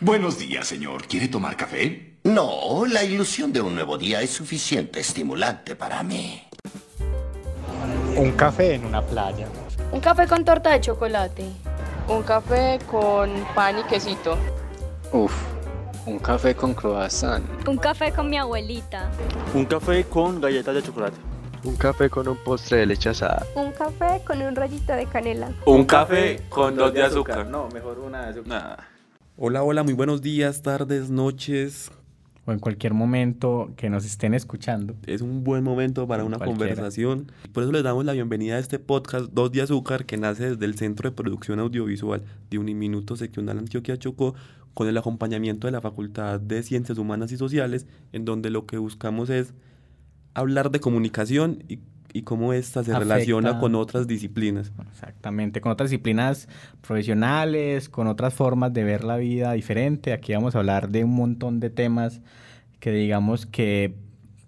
Buenos días, señor. ¿Quiere tomar café? No, la ilusión de un nuevo día es suficiente estimulante para mí. Un café en una playa. Un café con torta de chocolate. Un café con pan y quesito. Uf, un café con croissant. Un café con mi abuelita. Un café con galletas de chocolate. Un café con un postre de leche asada. Un café con un rollito de canela. Un café con dos de azúcar. No, mejor una de azúcar. Nah. Hola, hola, muy buenos días, tardes, noches. O en cualquier momento que nos estén escuchando. Es un buen momento para una Cualquiera. conversación. Por eso les damos la bienvenida a este podcast Dos de Azúcar que nace desde el Centro de Producción Audiovisual de Uniminuto Seccional Antioquia Chocó con el acompañamiento de la Facultad de Ciencias Humanas y Sociales, en donde lo que buscamos es hablar de comunicación y, y cómo ésta se Afecta. relaciona con otras disciplinas. Exactamente, con otras disciplinas profesionales, con otras formas de ver la vida diferente. Aquí vamos a hablar de un montón de temas que digamos que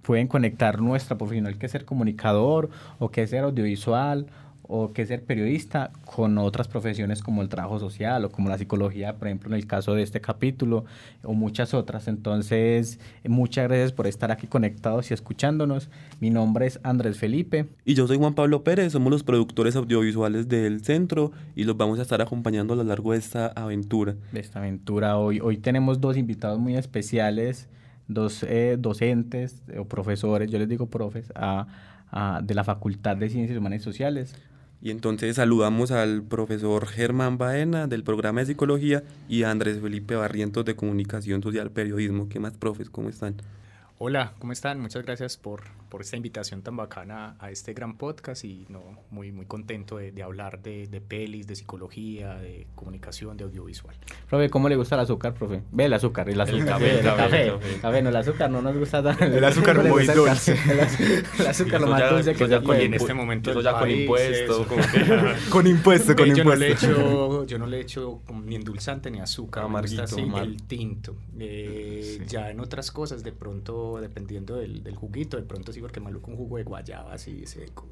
pueden conectar nuestra profesional que es ser comunicador o que es ser audiovisual o que ser periodista con otras profesiones como el trabajo social o como la psicología, por ejemplo, en el caso de este capítulo o muchas otras. Entonces, muchas gracias por estar aquí conectados y escuchándonos. Mi nombre es Andrés Felipe. Y yo soy Juan Pablo Pérez, somos los productores audiovisuales del centro y los vamos a estar acompañando a lo largo de esta aventura. de esta aventura hoy. Hoy tenemos dos invitados muy especiales, dos eh, docentes o profesores, yo les digo profes, a- a- de la Facultad de Ciencias Humanas y Sociales. Y entonces saludamos al profesor Germán Baena del programa de psicología y a Andrés Felipe Barrientos de comunicación social periodismo. ¿Qué más, profes? ¿Cómo están? Hola, ¿cómo están? Muchas gracias por, por esta invitación tan bacana a este gran podcast y no, muy, muy contento de, de hablar de, de pelis, de psicología, de comunicación, de audiovisual. Profe, ¿cómo le gusta el azúcar, profe? Ve el azúcar, el azúcar. café, ve, el café, el café. Café, no, el azúcar no nos gusta tanto. El azúcar muy el dulce. café. El, az- el azúcar lo más ya- dulce que ya se con en este momento eso ya con país, impuesto, como que- Con impuesto, Ve, yo no le echo, yo no le echo ni endulzante ni azúcar, me gusta Amarguito, así el tinto. Eh, Ya en otras cosas, de pronto, dependiendo del, del juguito, de pronto porque maluco un jugo de guayaba así seco.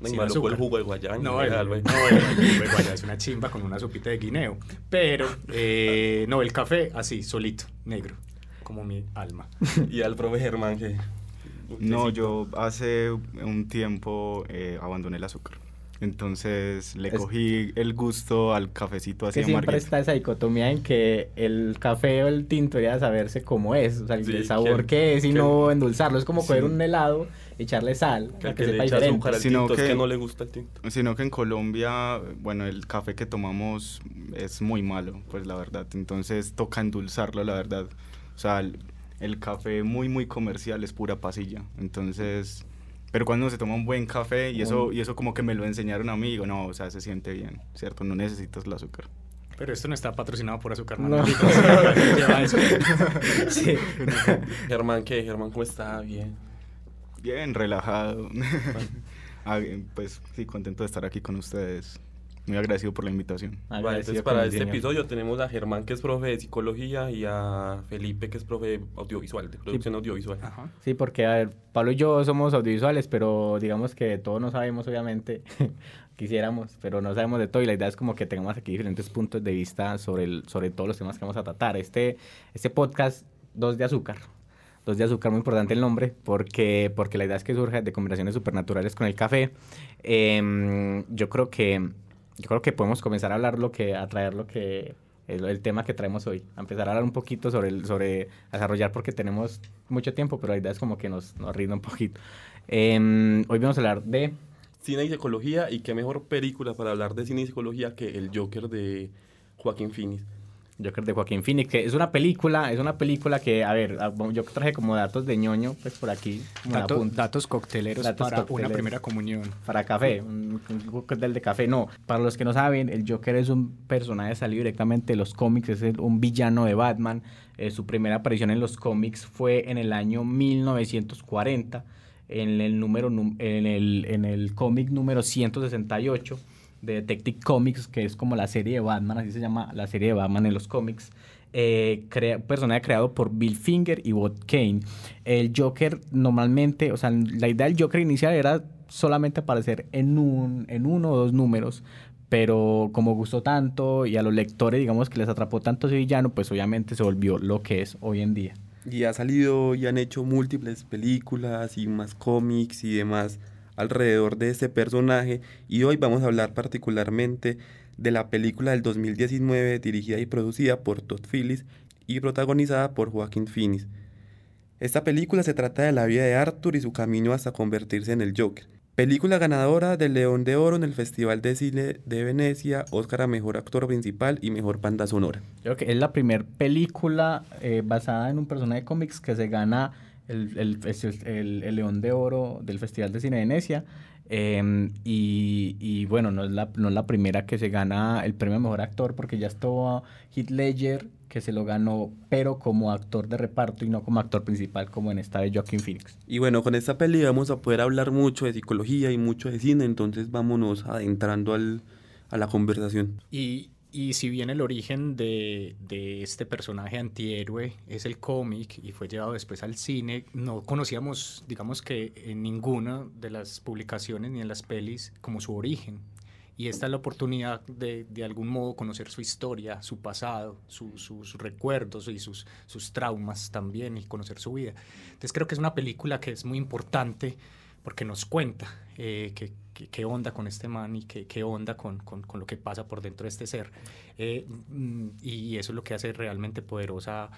No, maluco el jugo de guayaba, No, el jugo de guayaba es una chimba con una sopita de guineo. Pero, eh, no, el café así, solito, negro, como mi alma. Y al profe Germán que... No, yo hace un tiempo eh, abandoné el azúcar. Entonces le Es- cogí el gusto al cafecito así que siempre amarguito. está esa dicotomía en que el café o el tinto debería saberse cómo es, o sea, el, Sí, sabor que- que es y que- no endulzarlo. Es como coger Sí. un helado, echarle sal, Que que sepa diferente. al Sino tinto es que- que no le gusta el tinto. Sino que en Colombia, bueno, el café que tomamos es muy malo, pues la verdad. Entonces toca endulzarlo, la verdad. O sea, el, el café muy, muy comercial es pura pasilla. Entonces, pero cuando se toma un buen café, y eso, y eso como que me lo enseñaron a mí, digo, no, o sea, se siente bien, ¿cierto? No necesitas el azúcar. Pero esto no está patrocinado por azúcar, No. Sí. Germán, ¿qué? Germán, ¿cómo está? Bien. Bien, relajado. Ah, pues sí, contento de estar aquí con ustedes. Muy agradecido por la invitación. Vale, entonces para este episodio tenemos a Germán que es profe de psicología y a Felipe que es profe de audiovisual, de producción audiovisual. Ajá. Sí, porque a ver, Pablo y yo somos audiovisuales, pero digamos que todos no sabemos, obviamente, quisiéramos, pero no sabemos de todo y la idea es como que tengamos aquí diferentes puntos de vista sobre, el, sobre todos los temas que vamos a tratar. Este, este podcast, Dos de Azúcar. Dos de Azúcar, muy importante el nombre, porque, porque la idea es que surja de combinaciones supernaturales con el café. Em, yo creo que yo creo que podemos comenzar a hablar lo que, a traer lo que, el, el tema que traemos hoy, a empezar a hablar un poquito sobre, el, sobre desarrollar porque tenemos mucho tiempo, pero la idea es como que nos, nos rinda un poquito. Em, hoy vamos a hablar de, Cine y psicología y qué mejor película para hablar de cine y psicología que El Joker de Joaquín Phoenix. Joker de Joaquín Phoenix, que es una película, es una película que, a ver, a- yo traje como datos de ñoño, pues por aquí, Dato- datos cocteleros Datos para cocteleros. una primera comunión. para café, un, un cóctel de café. No, para los que no saben, el Joker es un personaje salido directamente de los cómics, es un villano de Batman. Eh, su primera aparición en los cómics fue en el año 1940, en el, número, en el, en el cómic número 168 de Detective Comics, que es como la serie de Batman, así se llama la serie de Batman en los cómics. Eh, crea- personaje creado por Bill Finger y Bob Kane. El Joker normalmente, o sea, la idea del Joker inicial era solamente aparecer en, un, en uno o dos números, pero como gustó tanto y a los lectores, digamos que les atrapó tanto ese villano, pues obviamente se volvió lo que es hoy en día. Y ha salido y han hecho múltiples películas y más cómics y demás alrededor de este personaje y hoy vamos a hablar particularmente de la película del 2019 dirigida y producida por Todd Phillips y protagonizada por Joaquín Phoenix. Esta película se trata de la vida de Arthur y su camino hasta convertirse en el Joker. Película ganadora del León de Oro en el Festival de Cine de Venecia, Oscar a Mejor Actor Principal y Mejor Banda Sonora. Creo que es la primera película eh, basada en un personaje de cómics que se gana el, el, el, León de Oro del Festival de Cine de Venecia. Em, y, y, bueno, no es, la, no es la primera que se gana el premio a Mejor Actor porque ya estuvo Heath Ledger que se lo ganó, pero como actor de reparto y no como actor principal, como en esta de Joaquin Phoenix. Y bueno, con esta peli vamos a poder hablar mucho de psicología y mucho de cine, entonces vámonos adentrando al, a la conversación. Y, y si bien el origen de, de este personaje antihéroe es el cómic y fue llevado después al cine, no conocíamos, digamos que en ninguna de las publicaciones ni en las pelis como su origen y esta es la oportunidad de, de algún modo conocer su historia, su pasado, sus recuerdos y sus, sus traumas también y conocer su vida. Entonces creo que es una película que es muy importante porque nos cuenta eh, qué, onda con este man y qué, qué onda con, con, con, lo que pasa por dentro de este ser. Eh, mm, y eso es lo que hace realmente poderosa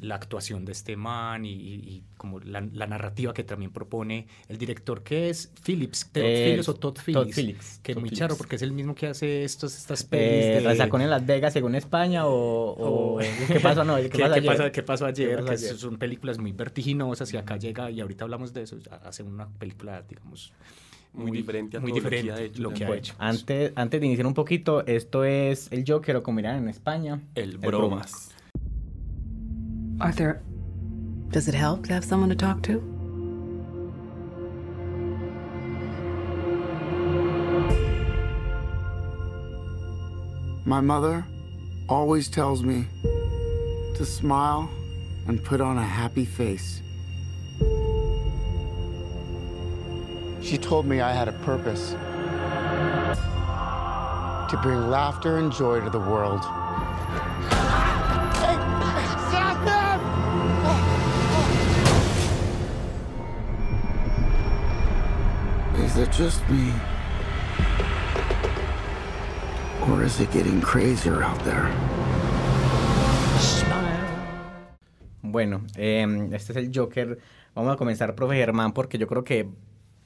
la actuación de este man y, como la, narrativa que también propone el director, que es Phillips, Todd Phillips o Todd Phillips, que es muy charro porque es el mismo que hace estos, estas pelis de... sacó en Las Vegas según España o, ¿qué pasó, no, ¿qué, pasó ayer? que son películas muy vertiginosas y acá llega, y ahorita hablamos de eso, hace una película, digamos, muy, diferente a muy diferente lo que ha hecho. Antes, antes de iniciar un poquito, esto es el Joker o como miran en España. El, bromas. Arthur, does it help to have someone to talk to? My mother always tells me to smile and put on a happy face. She told me I had a purpose to bring laughter and joy to the world. Is it just me? Or is it getting crazier out there? Bueno, eh, este es el Joker. Vamos a comenzar, profe Germán, porque yo creo que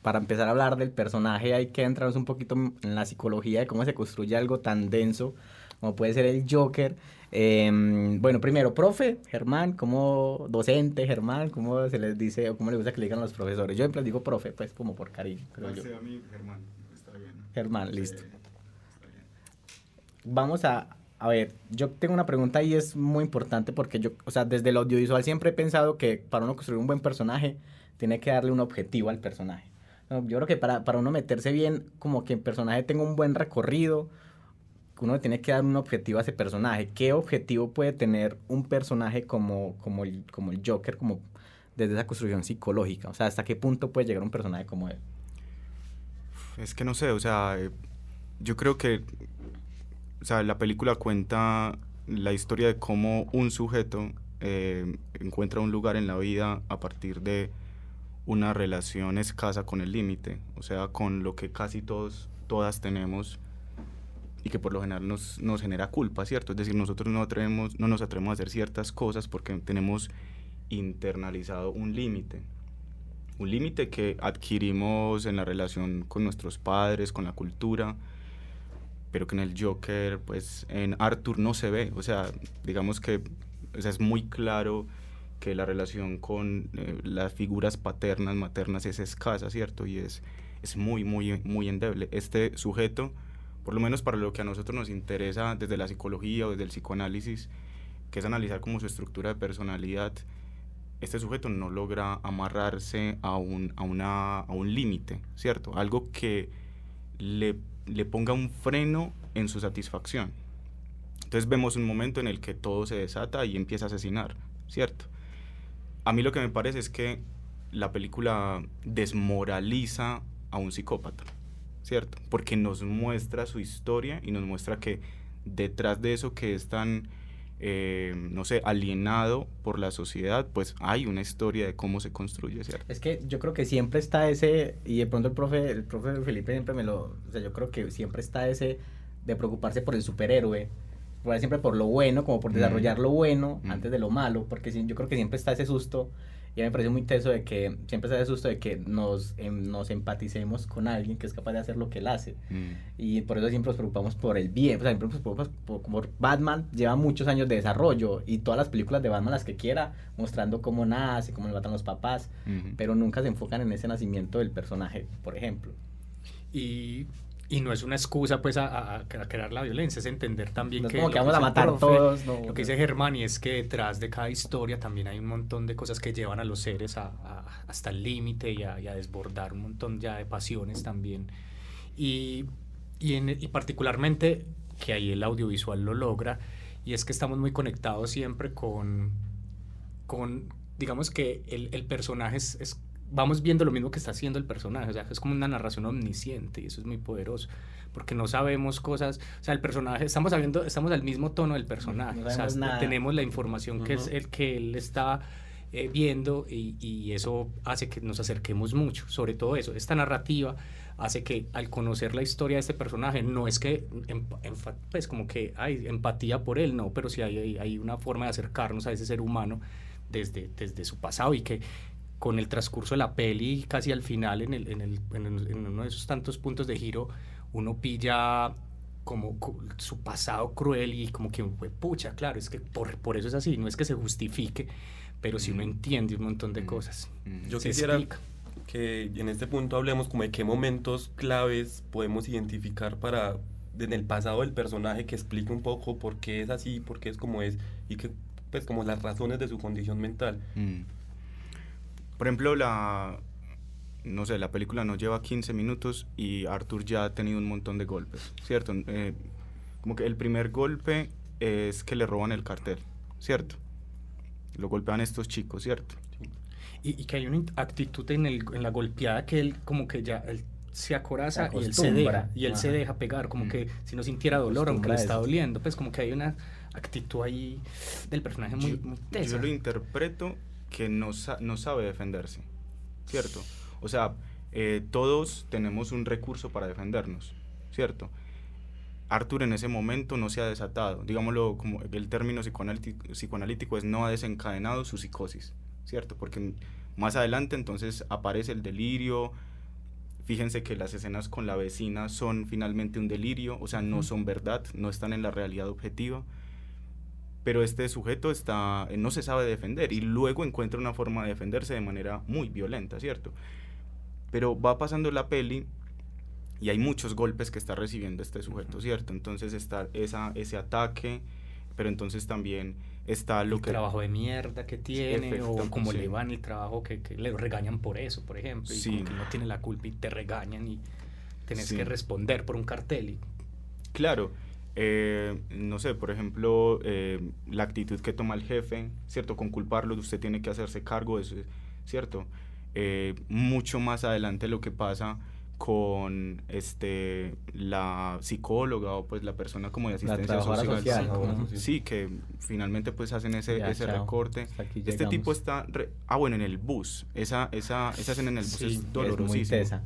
para empezar a hablar del personaje hay que entrarnos un poquito en la psicología de cómo se construye algo tan denso como puede ser el Joker. Em, bueno, primero, profe, Germán, como docente, Germán, ¿cómo se les dice o cómo les gusta que le digan a los profesores? Yo siempre les digo profe, pues como por cariño. Pero yo. a mí, Germán, está bien. Germán, listo. Vamos a, a ver, yo tengo una pregunta y es muy importante porque yo, o sea, desde el audiovisual siempre he pensado que para uno construir un buen personaje, tiene que darle un objetivo al personaje. Yo creo que para, para uno meterse bien, como que el personaje tenga un buen recorrido, uno tiene que dar un objetivo a ese personaje. ¿Qué objetivo puede tener un personaje como, como, el, como el Joker, como desde esa construcción psicológica? O sea, ¿hasta qué punto puede llegar un personaje como él? Es que no sé, o sea, yo creo que o sea, la película cuenta la historia de cómo un sujeto eh, encuentra un lugar en la vida a partir de una relación escasa con el límite, o sea, con lo que casi todos, todas tenemos y que por lo general nos, nos genera culpa, ¿cierto? Es decir, nosotros no, atrevemos, no nos atrevemos a hacer ciertas cosas porque tenemos internalizado un límite. Un límite que adquirimos en la relación con nuestros padres, con la cultura, pero que en el Joker, pues en Arthur no se ve. O sea, digamos que es muy claro que la relación con eh, las figuras paternas, maternas es escasa, ¿cierto? Y es, es muy, muy, muy endeble. Este sujeto por lo menos para lo que a nosotros nos interesa desde la psicología o desde el psicoanálisis, que es analizar como su estructura de personalidad, este sujeto no logra amarrarse a un, a una, a un límite, ¿cierto? Algo que le, le ponga un freno en su satisfacción. Entonces vemos un momento en el que todo se desata y empieza a asesinar, ¿cierto? A mí lo que me parece es que la película desmoraliza a un psicópata. ¿cierto? Porque nos muestra su historia y nos muestra que detrás de eso que es tan, eh, no sé, alienado por la sociedad, pues hay una historia de cómo se construye, ¿cierto? Es que yo creo que siempre está ese, y de pronto el profe, el profe Felipe siempre me lo, o sea, yo creo que siempre está ese de preocuparse por el superhéroe, siempre por lo bueno, como por desarrollar lo bueno antes de lo malo, porque yo creo que siempre está ese susto y a mí me parece muy teso de que siempre se da susto de que nos, em, nos empaticemos con alguien que es capaz de hacer lo que él hace. Mm. Y por eso siempre nos preocupamos por el bien. O sea, siempre nos preocupamos por, como Batman lleva muchos años de desarrollo y todas las películas de Batman las que quiera, mostrando cómo nace, cómo le matan los papás, pero nunca se enfocan en ese nacimiento del personaje, por ejemplo. Y y no es una excusa pues a, a, crear la violencia, es entender también que... Como que vamos a matar todos. lo que dice Germán y es que detrás de cada historia también hay un montón de cosas que llevan a los seres a, hasta el límite y, a, desbordar un montón ya de pasiones también. Y, y, en, y particularmente que ahí el audiovisual lo logra y es que estamos muy conectados siempre con, con digamos que el, el personaje es, es vamos viendo lo mismo que está haciendo el personaje, o sea, es como una narración omnisciente y eso es muy poderoso, porque no sabemos cosas, o sea, el personaje, estamos sabiendo, estamos al mismo tono del personaje, o sea, tenemos la información que es el que él está eh, viendo y, y, eso hace que nos acerquemos mucho, sobre todo eso, esta narrativa hace que al conocer la historia de este personaje, no es que, pues como que hay empatía por él, no, pero sí hay, hay una forma de acercarnos a ese ser humano desde, desde su pasado y que con el transcurso de la peli, casi al final, en, el, en, el, en, uno de esos tantos puntos de giro, uno pilla como su pasado cruel y como que fue pucha, claro, es que por, por eso es así, no es que se justifique, pero si uno entiende un montón de cosas. Yo quisiera que en este punto hablemos como de qué momentos claves podemos identificar para en el pasado del personaje que explique un poco por qué es así, por qué es como es y que pues como las razones de su condición mental. Por ejemplo, la, no sé, la película no lleva 15 minutos y Arthur ya ha tenido un montón de golpes, ¿cierto? Eh, como que el primer golpe es que le roban el cartel, ¿cierto? Lo golpean estos chicos, ¿cierto? Y, que hay una actitud en, el, en la golpeada que él como que ya él se acoraza y él se deja, y él se deja pegar, como mm. que si no sintiera dolor, aunque le está doliendo, pues como que hay una actitud ahí del personaje muy, muy tesa. Yo lo interpreto que no, no sabe defenderse, ¿cierto? O sea, eh, todos tenemos un recurso para defendernos, ¿cierto? Arthur en ese momento no se ha desatado, digámoslo como el término psicoanalítico, psicoanalítico es no ha desencadenado su psicosis, ¿cierto? Porque más adelante entonces aparece el delirio, fíjense que las escenas con la vecina son finalmente un delirio, o sea, no son verdad, no están en la realidad objetiva pero este sujeto está, eh, no se sabe defender y luego encuentra una forma de defenderse de manera muy violenta, ¿cierto? Pero va pasando la peli y hay muchos golpes que está recibiendo este sujeto, ¿cierto? Entonces está esa, ese ataque, pero entonces también está lo el que... trabajo de mierda que tiene, o como le van el trabajo que, le regañan por eso, por ejemplo, y como que no tiene la culpa y te regañan y tienes que responder por un cartel. Y... Claro, eh, no sé, por ejemplo, eh, la actitud que toma el jefe, ¿cierto? Con culparlo, usted tiene que hacerse cargo de eso, ¿cierto? Eh, mucho más adelante lo que pasa con este la psicóloga o pues la persona como de asistencia social, sí, que finalmente pues hacen ese, ese recorte. Este tipo está ah bueno en el bus esa esa esa escena en el bus es dolorosísima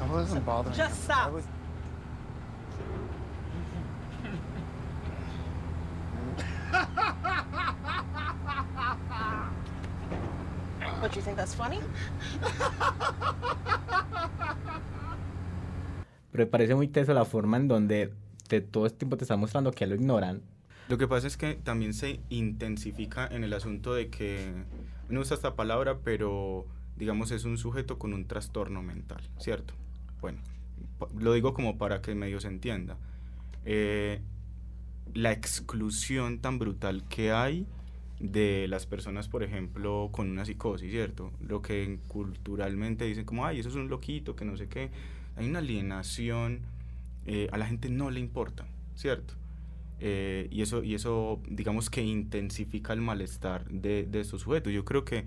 I wasn't bothering. Just stop. Was... What, you think that's funny? Pero me parece muy teso la forma en donde te, todo este tiempo te está mostrando que lo ignoran. Lo que pasa es que también se intensifica en el asunto de que, no usa esta palabra, pero digamos es un sujeto con un trastorno mental, ¿cierto? Bueno, lo digo como para que medio se entienda. Eh, la exclusión tan brutal que hay de las personas, por ejemplo, con una psicosis, ¿cierto? Lo que culturalmente dicen como, ay, eso es un loquito, que no sé qué. Hay una alienación, eh, a la gente no le importa, ¿cierto? Eh, y, eso, y eso, digamos que intensifica el malestar de, de estos sujetos. Yo creo que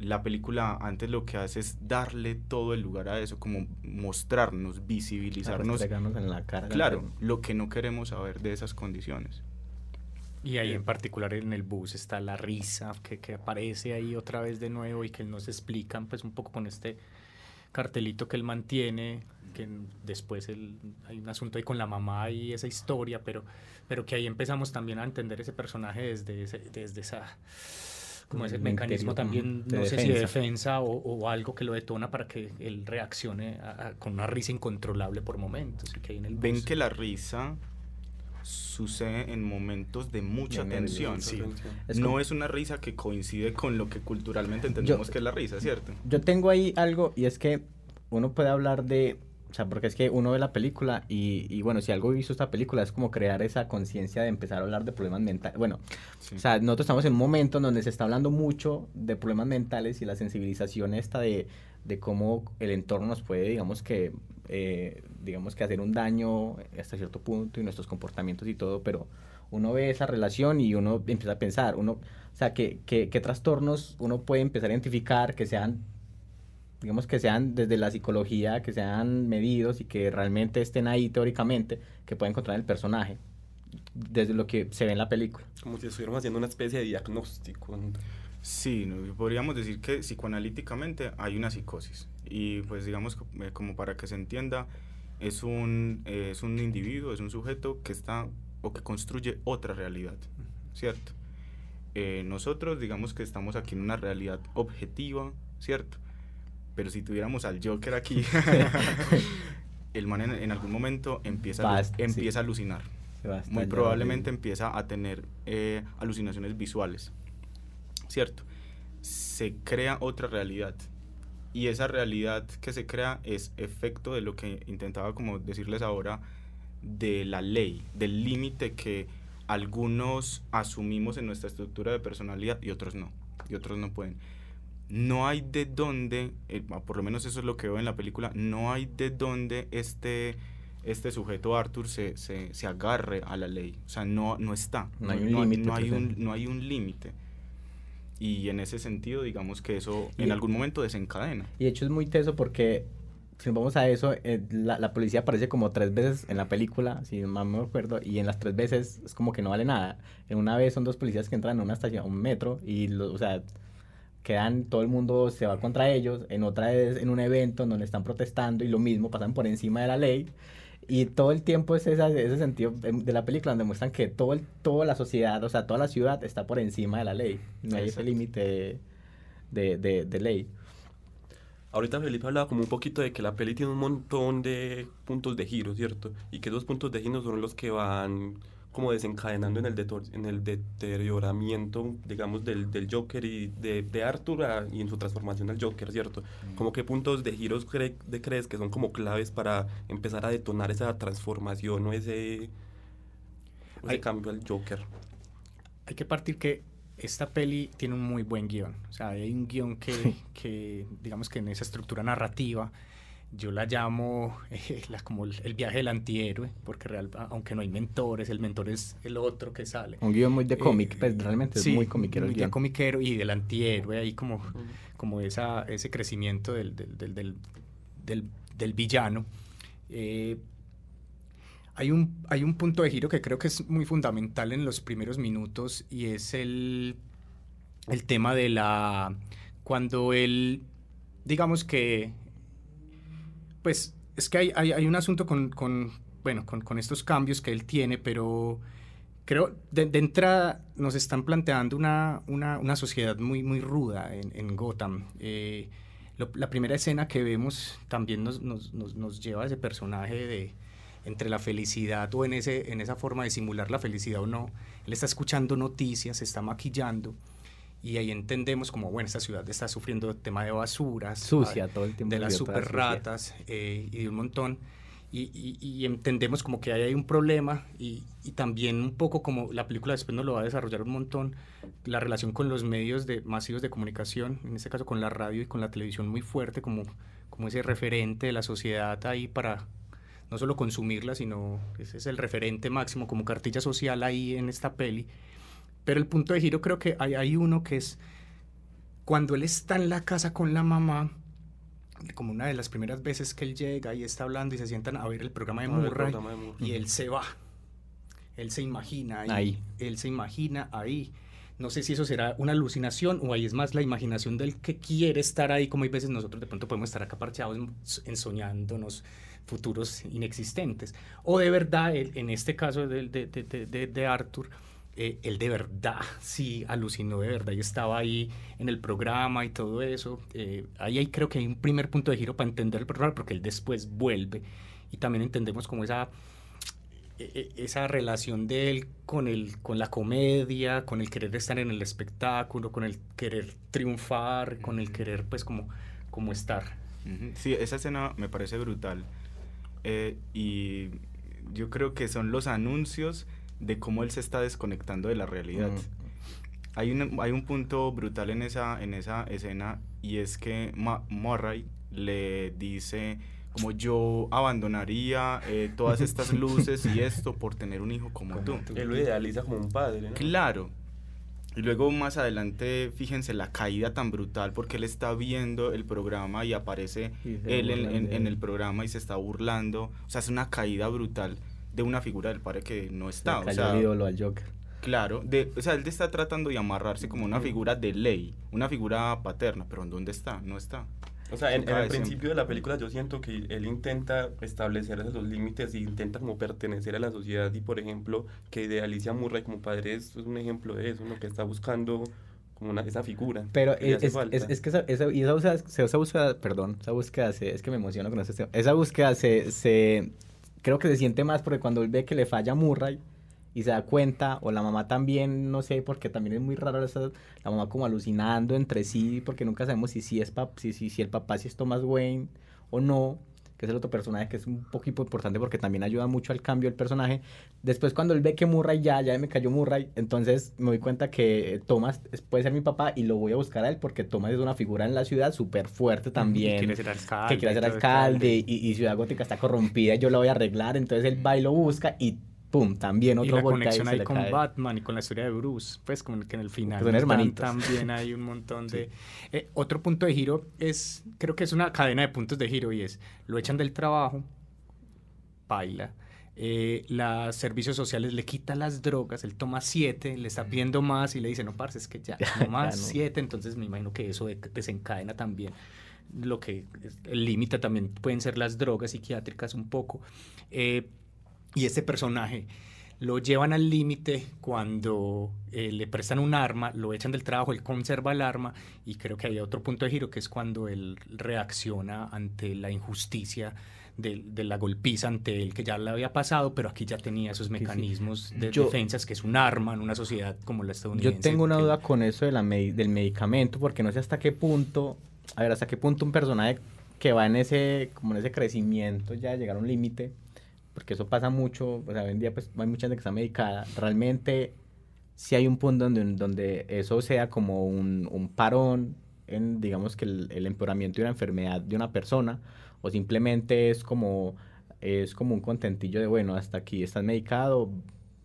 la película antes lo que hace es darle todo el lugar a eso, como mostrarnos, visibilizarnos. en la cara. Claro, lo que no queremos saber de esas condiciones. Y ahí en particular en el bus está la risa que, que, aparece ahí otra vez de nuevo y que nos explican pues un poco con este cartelito que él mantiene, que después él, hay un asunto ahí con la mamá y esa historia, pero, pero que ahí empezamos también a entender ese personaje desde, ese, desde esa como ese mecanismo también, no sé si de defensa o, o, algo que lo detona para que él reaccione a, a, con una risa incontrolable por momentos. Que hay en el Ven que la risa sucede en momentos de mucha de tensión. Sí. Es no como... es una risa que coincide con lo que culturalmente entendemos yo, que es la risa, ¿cierto? Yo tengo ahí algo y es que uno puede hablar de o sea, porque es que uno ve la película y, y bueno, si algo hizo esta película es como crear esa conciencia de empezar a hablar de problemas mentales. Bueno, sí. o sea, nosotros estamos en un momento en donde se está hablando mucho de problemas mentales y la sensibilización esta de, de cómo el entorno nos puede, digamos que, eh, digamos que hacer un daño hasta cierto punto y nuestros comportamientos y todo, pero uno ve esa relación y uno empieza a pensar, uno, o sea, qué trastornos uno puede empezar a identificar que sean digamos que sean desde la psicología, que sean medidos y que realmente estén ahí teóricamente, que pueda encontrar el personaje, desde lo que se ve en la película. Como si estuviéramos haciendo una especie de diagnóstico. Sí, podríamos decir que psicoanalíticamente hay una psicosis y pues digamos como para que se entienda, es un, eh, es un individuo, es un sujeto que está o que construye otra realidad, ¿cierto? Eh, nosotros digamos que estamos aquí en una realidad objetiva, ¿cierto? Pero si tuviéramos al Joker aquí, el man en, en, algún momento empieza, Bast, empieza sí. a alucinar. Muy probablemente empieza a tener eh, alucinaciones visuales, ¿cierto? Se crea otra realidad y esa realidad que se crea es efecto de lo que intentaba como decirles ahora de la ley, del límite que algunos asumimos en nuestra estructura de personalidad y otros no, y otros no pueden no hay de dónde, eh, por lo menos eso es lo que veo en la película, no hay de dónde este, este sujeto Arthur se, se, se agarre a la ley. O sea, no, no está. No, hay un límite. No, hay un, no hay un límite. Y en ese sentido, digamos que eso y, en algún momento desencadena. Y de hecho es muy teso porque, si vamos a eso, eh, la, la, policía aparece como tres veces en la película, si más me acuerdo, y en las tres veces es como que no vale nada. En una vez son dos policías que entran en una estación, un metro, y, lo, o sea quedan, todo el mundo se va contra ellos, en otra vez en un evento donde están protestando y lo mismo, pasan por encima de la ley. Y todo el tiempo es esa, ese sentido de la película donde muestran que todo el, toda la sociedad, o sea, toda la ciudad está por encima de la ley. No hay ese límite de, de, de, ley. Ahorita Felipe hablaba como un poquito de que la peli tiene un montón de puntos de giro, ¿cierto? Y que esos puntos de giro son los que van como desencadenando en el, en el deterioramiento, digamos, del, del Joker y de, de Arthur a, y en su transformación al Joker, ¿cierto? Mm. Como qué puntos de giros cre de crees que son como claves para empezar a detonar esa transformación o ese, o ese hay, cambio al Joker. Hay que partir que esta peli tiene un muy buen guion, o sea, hay un guion que, que digamos que en esa estructura narrativa yo la llamo eh, la, como el, el, viaje del antihéroe, porque real, aunque no hay mentores, el mentor es el otro que sale. Un guion muy de cómic, eh, pues realmente sí, es muy comiquero. Muy de comiquero y del antihéroe, ahí como, uh -huh. como esa, ese crecimiento del, del, del, del, del villano. Eh, hay un, hay un punto de giro que creo que es muy fundamental en los primeros minutos y es el, el tema de la... cuando él, digamos que pues es que hay, hay, un asunto con, bueno, con, estos cambios que él tiene, pero creo de, de entrada nos están planteando una, una, sociedad muy, muy ruda en, Gotham. Eh, la primera escena que vemos también nos, nos, nos, nos, lleva a ese personaje de entre la felicidad o en, ese, en esa forma de simular la felicidad o no. Él está escuchando noticias, se está maquillando y ahí entendemos como, bueno, esta ciudad está sufriendo tema de basuras, sucia todo el tiempo, de las super ratas eh, y de un montón. Y, y, y, entendemos como que ahí hay un problema y, y, también un poco como la película después nos lo va a desarrollar un montón, la relación con los medios de, masivos de comunicación, en este caso con la radio y con la televisión muy fuerte, como, como ese referente de la sociedad ahí para no solo consumirla, sino ese es el referente máximo como cartilla social ahí en esta peli. Pero el punto de giro creo que hay, hay uno que es cuando él está en la casa con la mamá, como una de las primeras veces que él llega y está hablando y se sientan a ver el programa de, el Murray, programa de Murray. y él se va. Él se imagina ahí. Ahí. Él se imagina ahí. No sé si eso será una alucinación o ahí es más la imaginación del que quiere estar ahí, como hay veces nosotros de pronto podemos estar acá parchados en- ensoñándonos futuros inexistentes. O de verdad, en este caso de, de- de- de Arthur, eh, él de verdad sí alucinó de verdad y estaba ahí en el programa y todo eso. Eh, ahí creo que hay un primer punto de giro para entender el programa porque él después vuelve y también entendemos como esa e- e- esa relación de él con el con la comedia, con el querer estar en el espectáculo, con el querer triunfar, con el querer pues como como estar. Sí, esa escena me parece brutal. Eh, y yo creo que son los anuncios de cómo él se está desconectando de la realidad. Mm. Hay, un, hay un punto brutal en esa, en esa escena y es que Ma- Murray le dice como yo abandonaría eh, todas estas luces y esto por tener un hijo como tú. Él lo idealiza como un padre, ¿no? Claro. Y luego más adelante, fíjense la caída tan brutal porque él está viendo el programa y aparece Y él en, en- el programa y se está burlando. O sea, es una caída brutal de una figura del padre que no está. Le O cayó sea, el ídolo al Joker. claro, de, o sea, él está tratando de amarrarse como una figura de ley, una figura paterna, pero ¿en dónde está? No está. O sea, en, en el siempre. principio de la película yo siento que él intenta establecer esos límites y intenta como pertenecer a la sociedad y por ejemplo que de Alicia Murray como padre es, es un ejemplo de eso, ¿no? que está buscando como una, esa figura. Pero que es, es, es- que esa, esa, y esa búsqueda, esa búsqueda, perdón, esa búsqueda, se, es que me emociono con ese tema. Esa búsqueda se, se, creo que se siente más porque cuando él ve que le falla Murray y se da cuenta, o la mamá también, no sé, porque también es muy raro esa- la mamá como alucinando entre sí, porque nunca sabemos si, si, es pap- si, si, si el papá si es Thomas Wayne o no, que es el otro personaje que es un poquito importante porque también ayuda mucho al cambio del personaje. Después cuando él ve que Murray ya, ya me cayó Murray, entonces me doy cuenta que Thomas puede ser mi papá y lo voy a buscar a él porque Thomas es una figura en la ciudad súper fuerte también. quiere ser alcalde Que quiere ser alcalde y, y Ciudad Gótica está corrompida y yo la voy a arreglar. Entonces él va y lo busca y pum, también y otro la golpe ahí conexión ahí con cae. Batman y con la historia de Bruce, pues como que en el final hermanitos. también hay un montón de... Eh, otro punto de giro es, creo que es una cadena de puntos de giro y es, lo echan del trabajo, baila, eh, los servicios sociales le quita las drogas, él toma siete, le está pidiendo más y le dice, no, parce, es que ya, no más no. siete, entonces me imagino que eso de- desencadena también lo que límite también pueden ser las drogas psiquiátricas un poco. Eh, y este personaje lo llevan al límite cuando eh, le prestan un arma, lo echan del trabajo, él conserva el arma y creo que hay otro punto de giro que es cuando él reacciona ante la injusticia de, de la golpiza ante él que ya le había pasado, pero aquí ya tenía esos mecanismos de Yo- defensas que es un arma en una sociedad como la estadounidense. Yo tengo una que- duda con eso de la medi- del medicamento, porque no sé hasta qué punto, a ver, hasta qué punto un personaje que va en ese, como en ese crecimiento ya llegar a un límite, porque eso pasa mucho, o sea, hoy en día pues hay mucha gente que está medicada, realmente si hay un punto donde, donde eso sea como un, un parón en, digamos que el, el empeoramiento de una enfermedad de una persona, o simplemente es como, es como un contentillo de, bueno, hasta aquí estás medicado,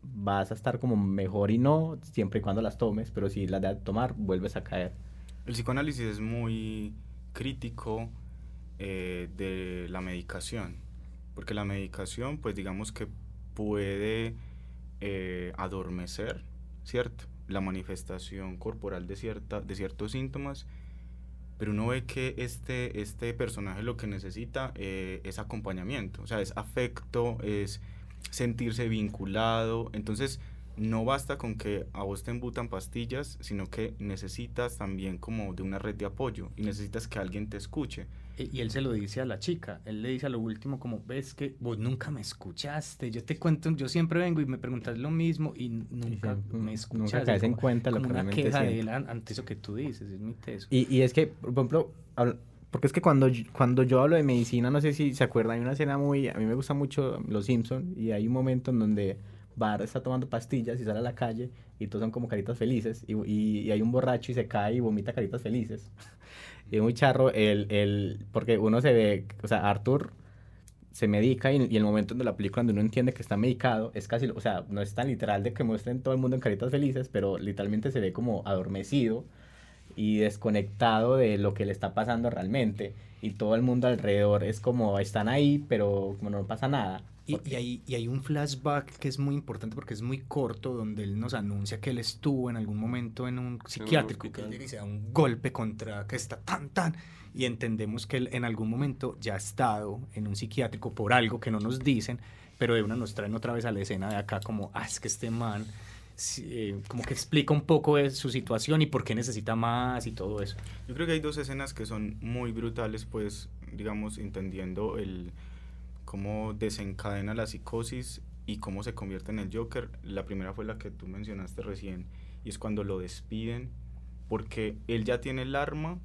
vas a estar como mejor y no, siempre y cuando las tomes, pero si las de tomar, vuelves a caer. El psicoanálisis es muy crítico eh, de la medicación, porque la medicación, pues digamos que puede eh, adormecer, ¿cierto? La manifestación corporal de, cierta, de ciertos síntomas, pero uno ve que este, este personaje lo que necesita eh, es acompañamiento, o sea, es afecto, es sentirse vinculado, entonces no basta con que a vos te embutan pastillas, sino que necesitas también como de una red de apoyo y necesitas que alguien te escuche. E- Y él se lo dice a la chica, él le dice a lo último como, ves que vos nunca me escuchaste, yo te cuento, yo siempre vengo y me preguntas lo mismo y nunca me escuchaste. caes en como- cuenta lo como que una realmente queja de él an- ante eso que tú dices, es mi teso. Y, y es que, por ejemplo, porque es que cuando, cuando yo hablo de medicina, no sé si se acuerdan, hay una escena muy, a mí me gusta mucho Los Simpson y hay un momento en donde Bart está tomando pastillas y sale a la calle y todos son como caritas felices y, y- y hay un borracho y se cae y vomita caritas felices. Y es muy charro el, el, porque uno se ve, o sea, Arthur se medica y, y el momento en la película donde uno entiende que está medicado es casi, o sea, no es tan literal de que muestren todo el mundo en caritas felices, pero literalmente se ve como adormecido y desconectado de lo que le está pasando realmente y todo el mundo alrededor es como están ahí, pero como no pasa nada. Y, y, hay, y hay un flashback que es muy importante porque es muy corto, donde él nos anuncia que él estuvo en algún momento en un psiquiátrico, que él llega y se da un golpe contra que está tan, tan, y entendemos que él en algún momento ya ha estado en un psiquiátrico por algo que no nos dicen, pero de una nos traen otra vez a la escena de acá como, ah, es que este man, eh, como que explica un poco de su situación y por qué necesita más y todo eso. Yo creo que hay dos escenas que son muy brutales, pues, digamos, entendiendo el cómo desencadena la psicosis y cómo se convierte en el Joker. La primera fue la que tú mencionaste recién, y es cuando lo despiden, porque él ya tiene el arma,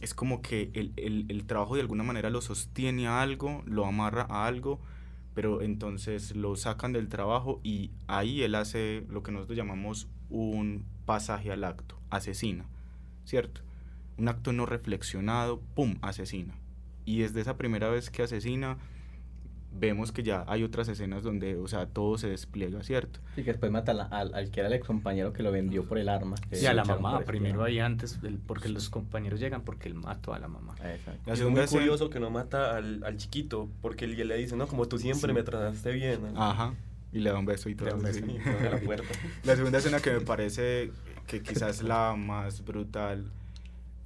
es como que el, el, el, trabajo de alguna manera lo sostiene a algo, lo amarra a algo, pero entonces lo sacan del trabajo y ahí él hace lo que nosotros llamamos un pasaje al acto, asesina, ¿cierto? Un acto no reflexionado, ¡pum!, asesina. Y desde esa primera vez que asesina, vemos que ya hay otras escenas donde, o sea, todo se despliega, ¿cierto? Y que después mata al, al, al que era el ex compañero que lo vendió por el arma. Y a la mamá, primero ahí antes, el, porque los compañeros llegan porque él mató a la mamá. Exacto. Es muy curioso que no mata al, al chiquito, porque él le dice, no, como tú siempre sí. me trataste bien. ¿no? Ajá. Y le da un beso y todo. Le da un beso sí. y la puerta. la segunda escena que me parece que quizás la más brutal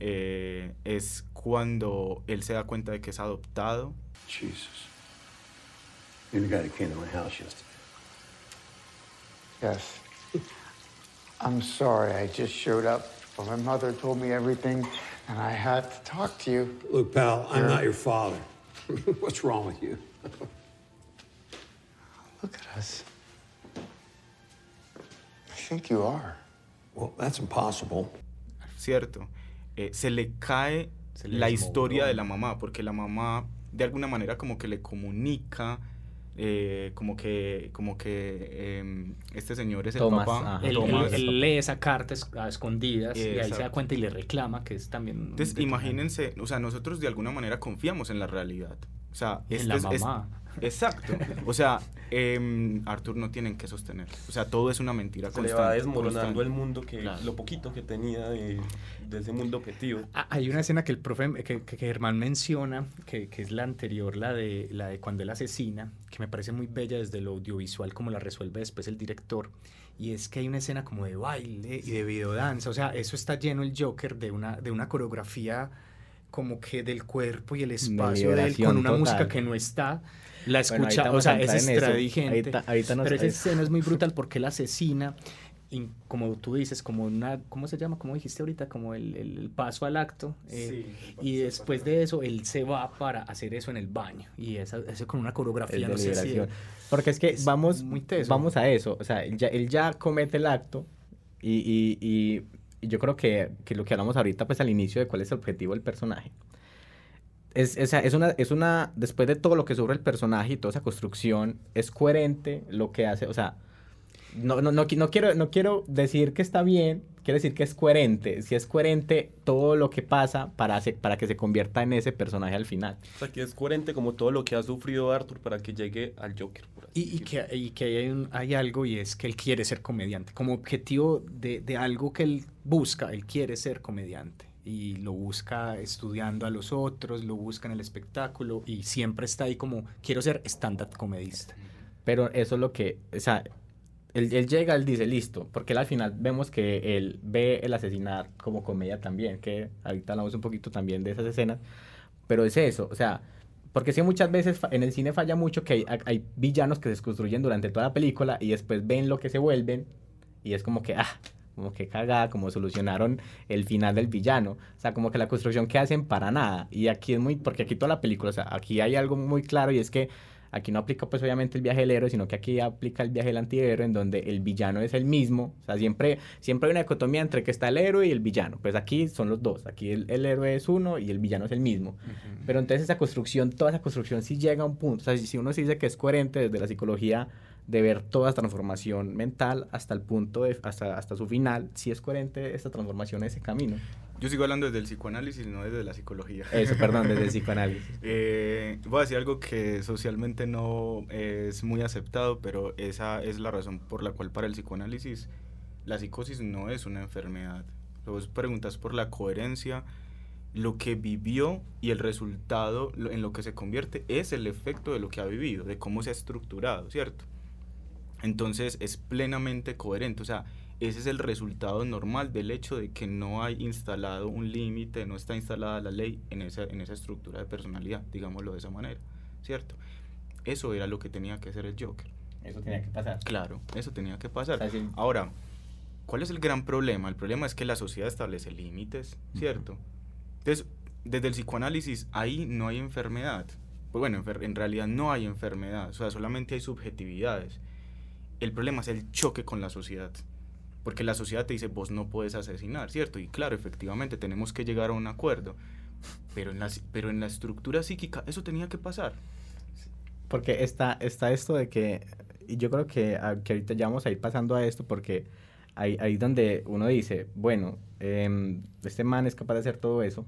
eh, es cuando él se da cuenta de que es adoptado. Jesus. You're the guy that came to my house yesterday. Yes. I'm sorry. I just showed up. But my mother told me everything, and I had to talk to you. Look, pal, I'm not your father. What's wrong with you? Look at us. I think you are. Well, that's impossible. Cierto. Eh, se le cae se le la historia de la mamá, porque la mamá de alguna manera como que le comunica eh, como que como que eh, este señor es el Thomas, papá él, Thomas, él, él, lee esa carta a escondidas eh, y ahí se da cuenta y le reclama que es también entonces imagínense o sea nosotros de alguna manera confiamos en la realidad. O sea en la es, mamá. es, exacto o sea eh, Arthur no tienen que sostener o sea todo es una mentira se constante, le va desmoronando constante. el mundo que claro. lo poquito que tenía de, de, ese mundo objetivo ah, hay una escena que el profe que, que, que Germán menciona que, que, es la anterior la de la de cuando él asesina que me parece muy bella desde lo audiovisual como la resuelve después el director y es que hay una escena como de baile y de videodanza o sea eso está lleno el Joker de una de una coreografía como que del cuerpo y el espacio de él con una total. música que no está la escucha, bueno, o sea, es extradigente. Pero esa escena es muy brutal porque él asesina, y como tú dices, como una, ¿cómo se llama? ¿Cómo dijiste ahorita? Como el, el, el paso al acto. Eh, sí, y después de eso, él se va para hacer eso en el baño. Y eso, eso con una coreografía, no sé si... Porque es que es vamos, vamos a eso. O sea, él ya, él ya comete el acto y, y, y, y yo creo que, que lo que hablamos ahorita, pues al inicio de cuál es el objetivo del personaje es, es, es, una, es una, después de todo lo que sufre el personaje y toda esa construcción, es coherente lo que hace, o sea, no, no, no, no, quiero, no quiero decir que está bien, quiero decir que es coherente, si es coherente todo lo que pasa para, hacer, para que se convierta en ese personaje al final. O sea, que es coherente como todo lo que ha sufrido Arthur para que llegue al Joker. Y, y, que, y que hay, un, hay algo y es que él quiere ser comediante, como objetivo de, de algo que él busca, él quiere ser comediante y lo busca estudiando a los otros, lo busca en el espectáculo y siempre está ahí como, quiero ser stand-up comedista. Pero eso es lo que, o sea, él, él, llega, él dice, listo, porque él al final vemos que él ve el asesinar como comedia también, que ahorita hablamos un poquito también de esas escenas, pero es eso, o sea, porque sí muchas veces en el cine falla mucho que hay, hay villanos que se construyen durante toda la película y después ven lo que se vuelven y es como que, ah, como que cagada, como solucionaron el final del villano. O sea, como que la construcción que hacen para nada. Y aquí es muy, porque aquí toda la película, o sea, aquí hay algo muy claro y es que aquí no aplica pues obviamente el viaje del héroe, sino que aquí aplica el viaje del antihéroe en donde el villano es el mismo. O sea, siempre, siempre hay una dicotomía entre que está el héroe y el villano. Pues aquí son los dos. Aquí el, el héroe es uno y el villano es el mismo. Uh -huh. Pero entonces esa construcción, toda esa construcción sí llega a un punto. O sea, si uno se dice que es coherente desde la psicología de ver toda transformación mental hasta el punto de, hasta, hasta su final, si es coherente esta transformación, ese camino. Yo sigo hablando desde el psicoanálisis, no desde la psicología. Eso, perdón, desde el psicoanálisis. eh, voy a decir algo que socialmente no es muy aceptado, pero esa es la razón por la cual para el psicoanálisis la psicosis no es una enfermedad. Vos preguntas por la coherencia, lo que vivió y el resultado en lo que se convierte es el efecto de lo que ha vivido, de cómo se ha estructurado, ¿cierto? Entonces es plenamente coherente, o sea, ese es el resultado normal del hecho de que no hay instalado un límite, no está instalada la ley en esa, en esa estructura de personalidad, digámoslo de esa manera, ¿cierto? Eso era lo que tenía que hacer el Joker. Eso tenía que pasar. Claro, eso tenía que pasar. Ahora, ¿cuál es el gran problema? El problema es que la sociedad establece límites, ¿cierto? Entonces, desde el psicoanálisis, ahí no hay enfermedad. Pues bueno, en realidad no hay enfermedad, o sea, solamente hay subjetividades. El problema es el choque con la sociedad. Porque la sociedad te dice, vos no puedes asesinar, ¿cierto? Y claro, efectivamente, tenemos que llegar a un acuerdo. Pero en la, pero en la estructura psíquica eso tenía que pasar. Porque está, está esto de que, y yo creo que, que ahorita ya vamos a ir pasando a esto, porque ahí, ahí donde uno dice, bueno, eh, este man es capaz de hacer todo eso,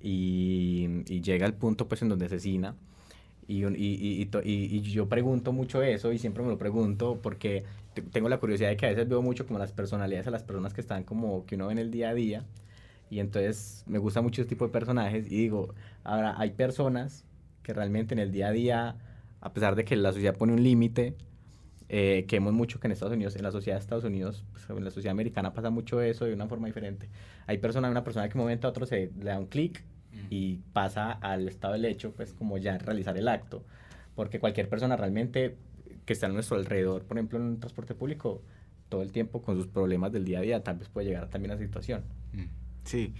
y, y, llega al punto pues en donde asesina, y, y, y, yo pregunto mucho eso, y siempre me lo pregunto, porque tengo la curiosidad de que a veces veo mucho como las personalidades a las personas que están como que uno ve en el día a día, y entonces me gusta mucho este tipo de personajes, y digo, ahora hay personas que realmente en el día a día, a pesar de que la sociedad pone un límite, eh, que vemos mucho que en Estados Unidos, en la sociedad de Estados Unidos, pues, en la sociedad americana pasa mucho eso de una forma diferente. Hay personas, una persona que de un momento a otro se le da un clic y pasa al estado del hecho, pues como ya realizar el acto. Porque cualquier persona realmente que está a nuestro alrededor, por ejemplo en un transporte público, todo el tiempo con sus problemas del día a día, tal vez puede llegar también a esa situación. Sí,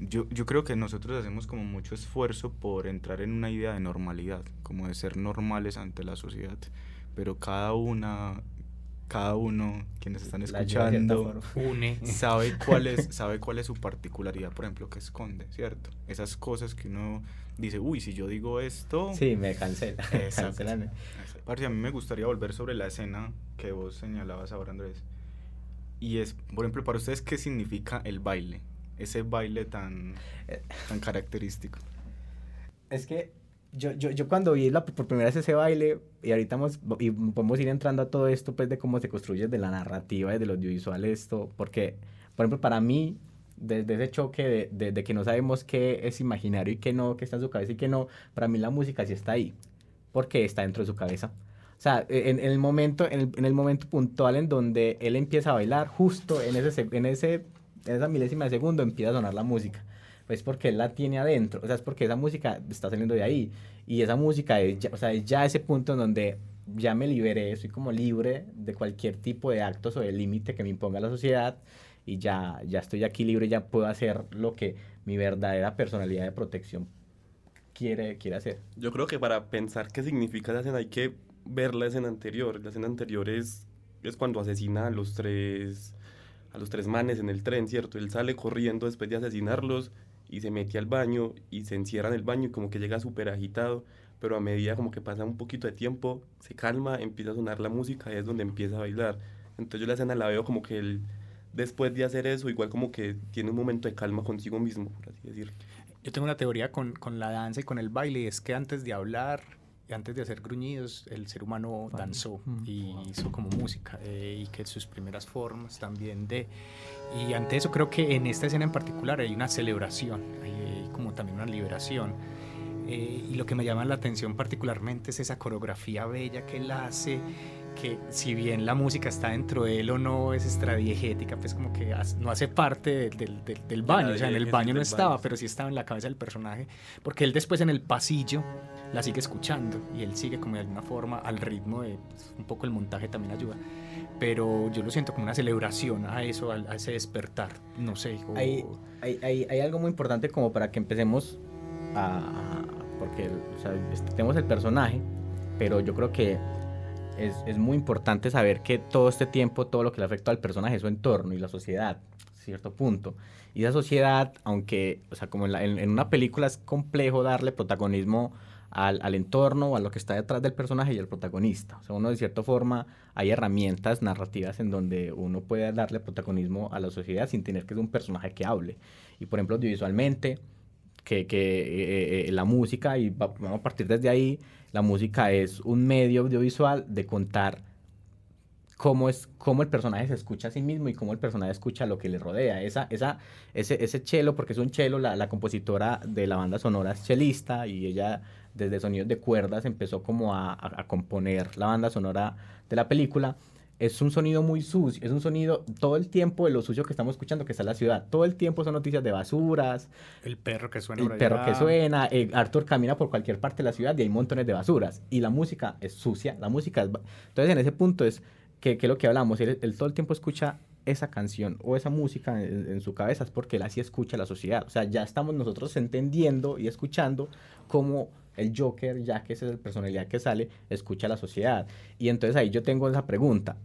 yo, yo creo que nosotros hacemos como mucho esfuerzo por entrar en una idea de normalidad, como de ser normales ante la sociedad, pero cada una, cada uno, quienes están escuchando, sabe cuál es, sabe cuál es su particularidad, por ejemplo, que esconde, ¿cierto? Esas cosas que uno dice, uy, si yo digo esto... Sí, me cancela. Cancelan. a mí me gustaría volver sobre la escena que vos señalabas ahora, Andrés. Y es, por ejemplo, para ustedes, ¿qué significa el baile? ese baile tan, eh. tan característico. Es que yo, yo, yo cuando vi la, por primera vez ese baile, y ahorita vamos, y podemos ir entrando a todo esto, pues de cómo se construye de la narrativa, de lo audiovisual esto, porque, por ejemplo, para mí, desde ese choque de, de, que no sabemos qué es imaginario y qué no, qué está en su cabeza y qué no, para mí la música sí está ahí, porque está dentro de su cabeza. O sea, en, en el momento, en el, en el, momento puntual en donde él empieza a bailar, justo en ese, en ese en esa milésima de segundo empieza a sonar la música. Pues porque él la tiene adentro, o sea, es porque esa música está saliendo de ahí. Y esa música es ya, o sea, es ya ese punto en donde ya me liberé, soy como libre de cualquier tipo de actos o de límite que me imponga la sociedad y ya, ya estoy aquí libre, ya puedo hacer lo que mi verdadera personalidad de protección quiere, quiere hacer. Yo creo que para pensar qué significa la escena hay que ver la escena anterior. La escena anterior es, es cuando asesina a los tres a los tres manes en el tren, ¿cierto? Él sale corriendo después de asesinarlos y se mete al baño y se encierra en el baño y como que llega súper agitado, pero a medida como que pasa un poquito de tiempo, se calma, empieza a sonar la música y es donde empieza a bailar. Entonces yo la escena la veo como que él, después de hacer eso, igual como que tiene un momento de calma consigo mismo, por así decirlo. Yo tengo una teoría con, con la danza y con el baile, y es que antes de hablar antes de hacer gruñidos, el ser humano danzó y hizo como música eh, y que sus primeras formas también de... Y ante eso creo que en esta escena en particular hay una celebración, hay como también una liberación. Eh, y lo que me llama la atención particularmente es esa coreografía bella que él hace, que si bien la música está dentro de él o no es extradiegética, pues como que no hace parte del, del, del baño, o sea, en el baño no estaba, pero sí estaba en la cabeza del personaje, porque él después en el pasillo la sigue escuchando y él sigue como de alguna forma al ritmo de pues, un poco el montaje también ayuda pero yo lo siento como una celebración a eso a, ese despertar no sé hay, hay, hay, hay, algo muy importante como para que empecemos a, porque o sea, este, tenemos el personaje pero yo creo que es, es, muy importante saber que todo este tiempo todo lo que le afecta al personaje es su entorno y la sociedad cierto punto. Y esa sociedad aunque o sea como en, en una película es complejo darle protagonismo al, al, entorno o a lo que está detrás del personaje y el protagonista. O sea, uno de cierta forma hay herramientas narrativas en donde uno puede darle protagonismo a la sociedad sin tener que ser un personaje que hable. Y por ejemplo, audiovisualmente, que, que eh, eh, la música, y vamos a partir desde ahí, la música es un medio audiovisual de contar cómo, es, cómo el personaje se escucha a sí mismo y cómo el personaje escucha lo que le rodea. Esa, esa, ese, ese chelo, porque es un chelo, la, la compositora de la banda sonora es chelista y ella desde sonidos de cuerdas empezó como a, a, a, componer la banda sonora de la película. Es un sonido muy sucio, es un sonido todo el tiempo de lo sucio que estamos escuchando que está en la ciudad. Todo el tiempo son noticias de basuras. El perro que suena. El perro allá. que suena. Eh, Arthur camina por cualquier parte de la ciudad y hay montones de basuras. Y la música es sucia, la música es... Entonces en ese punto es que, que lo que hablamos, él, él, todo el tiempo escucha esa canción o esa música en, en, su cabeza, es porque él así escucha la sociedad. O sea, ya estamos nosotros entendiendo y escuchando cómo el Joker, ya que esa es la personalidad que sale, escucha la sociedad. Y entonces ahí yo tengo esa pregunta.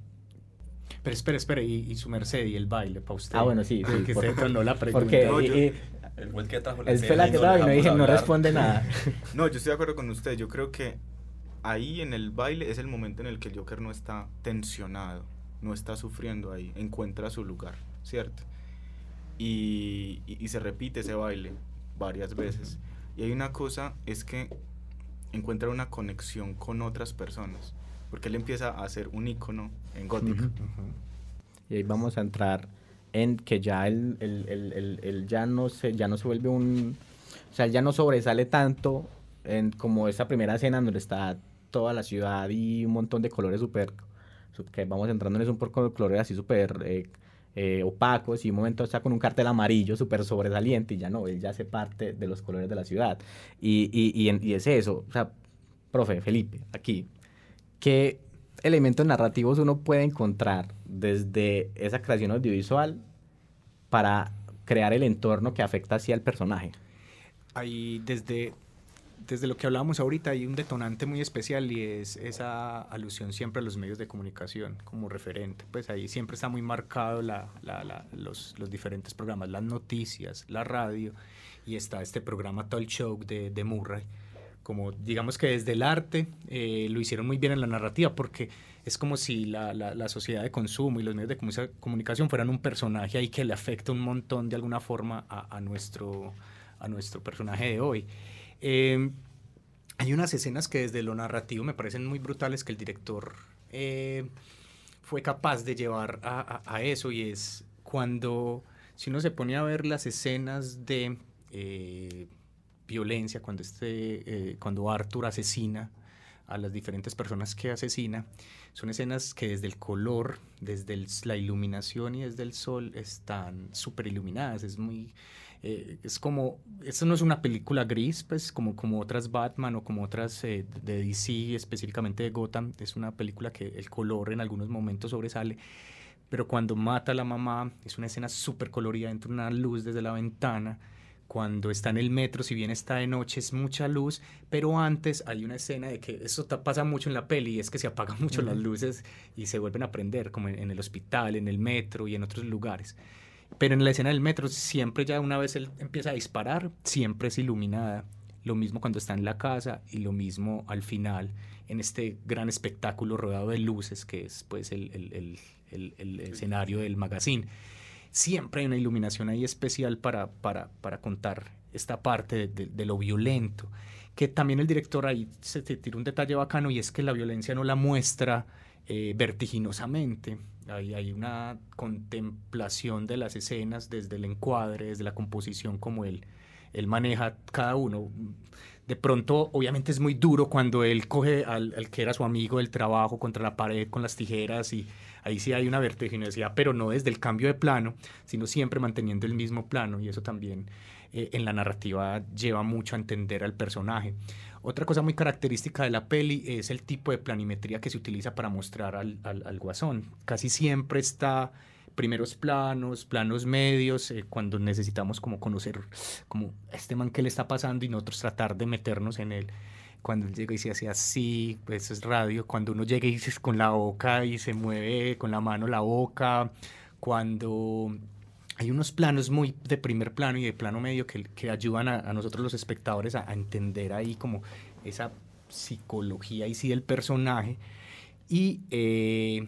Pero espere, espere, y, y su merced y el baile para usted. Ah, bueno, sí, sí. Que porque, se no la pregunta. Porque no, yo, y, el fue el que trajo la El fue la que trajo y no dije, no responde nada. No, yo estoy de acuerdo con usted. Yo creo que ahí en el baile es el momento en el que el Joker no está tensionado, no está sufriendo ahí, encuentra su lugar, ¿cierto? Y, y, y se repite ese baile varias veces. Y hay una cosa, es que encuentra una conexión con otras personas, porque él empieza a ser un ícono en gótica. Uh -huh. Y ahí vamos a entrar en que ya él, él, él, él, ya, no se, ya no se vuelve un... O sea, ya no sobresale tanto en, como esa primera escena donde está toda la ciudad y un montón de colores súper... que vamos entrando en eso un poco de colores así súper... Eh, eh, opacos y un momento está con un cartel amarillo súper sobresaliente y ya no, él ya hace parte de los colores de la ciudad. Y, y, y, y, es eso, o sea, profe Felipe, aquí, ¿qué elementos narrativos uno puede encontrar desde esa creación audiovisual para crear el entorno que afecta así al personaje? Ahí desde desde lo que hablábamos ahorita hay un detonante muy especial y es esa alusión siempre a los medios de comunicación como referente. Pues ahí siempre está muy marcado la, la, la, los, los, diferentes programas, las noticias, la radio y está este programa Talk Show de, de Murray. Como digamos que desde el arte eh, lo hicieron muy bien en la narrativa porque es como si la, la, la, sociedad de consumo y los medios de comunicación fueran un personaje ahí que le afecta un montón de alguna forma a, a nuestro, a nuestro personaje de hoy. Eh, hay unas escenas que desde lo narrativo me parecen muy brutales que el director eh, fue capaz de llevar a, eso y es cuando, si uno se pone a ver las escenas de eh, violencia, cuando, este, eh, cuando Arthur asesina a las diferentes personas que asesina, son escenas que desde el color, desde la iluminación y desde el sol están súper iluminadas, es muy eh, es como, esto no es una película gris, pues como, como otras Batman o como otras eh, de DC, específicamente de Gotham, es una película que el color en algunos momentos sobresale, pero cuando mata a la mamá es una escena súper colorida, entra una luz desde la ventana, cuando está en el metro, si bien está de noche, es mucha luz, pero antes hay una escena de que eso pasa mucho en la peli, es que se apagan mucho uh -huh. las luces y se vuelven a prender, como en, en el hospital, en el metro y en otros lugares. Pero en la escena del metro, siempre ya una vez él empieza a disparar, siempre es iluminada. Lo mismo cuando está en la casa y lo mismo al final, en este gran espectáculo rodeado de luces que es pues el, el, el, escenario del magazine. Siempre hay una iluminación ahí especial para, para, para contar esta parte de, de, de, lo violento. Que también el director ahí se tira un detalle bacano y es que la violencia no la muestra eh, vertiginosamente. Hay, hay, una contemplación de las escenas desde el encuadre, desde la composición, como él, él maneja cada uno. De pronto, obviamente es muy duro cuando él coge al, al, que era su amigo del trabajo contra la pared con las tijeras y ahí sí hay una vertiginosidad, pero no desde el cambio de plano, sino siempre manteniendo el mismo plano y eso también eh, en la narrativa lleva mucho a entender al personaje. Otra cosa muy característica de la peli es el tipo de planimetría que se utiliza para mostrar al, al, guasón. Casi siempre está primeros planos, planos medios, eh, cuando necesitamos como conocer como este man que le está pasando y nosotros tratar de meternos en él. Cuando él llega y se hace así, pues es radio. Cuando uno llega y dice con la boca y se mueve con la mano la boca. Cuando hay unos planos muy de primer plano y de plano medio que, que ayudan a, nosotros los espectadores a, a entender ahí como esa psicología y sí del personaje. Y eh,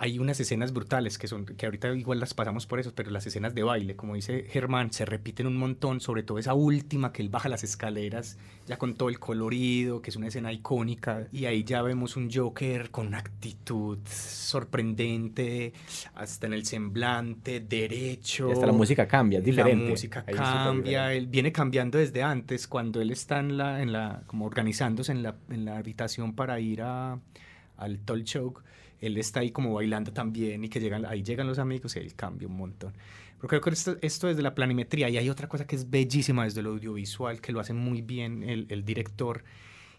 hay unas escenas brutales que son que ahorita igual las pasamos por eso, pero las escenas de baile, como dice Germán, se repiten un montón, sobre todo esa última que él baja las escaleras ya con todo el colorido, que es una escena icónica y ahí ya vemos un Joker con una actitud sorprendente, hasta en el semblante, derecho. Y hasta la música cambia, es diferente. La música cambia, él viene cambiando desde antes cuando él está en la en la como organizándose en la en la habitación para ir a al talk show él está ahí como bailando también y que llegan, ahí llegan los amigos y él cambia un montón. Pero creo que esto, esto desde la planimetría y hay otra cosa que es bellísima desde lo audiovisual, que lo hace muy bien el, el director,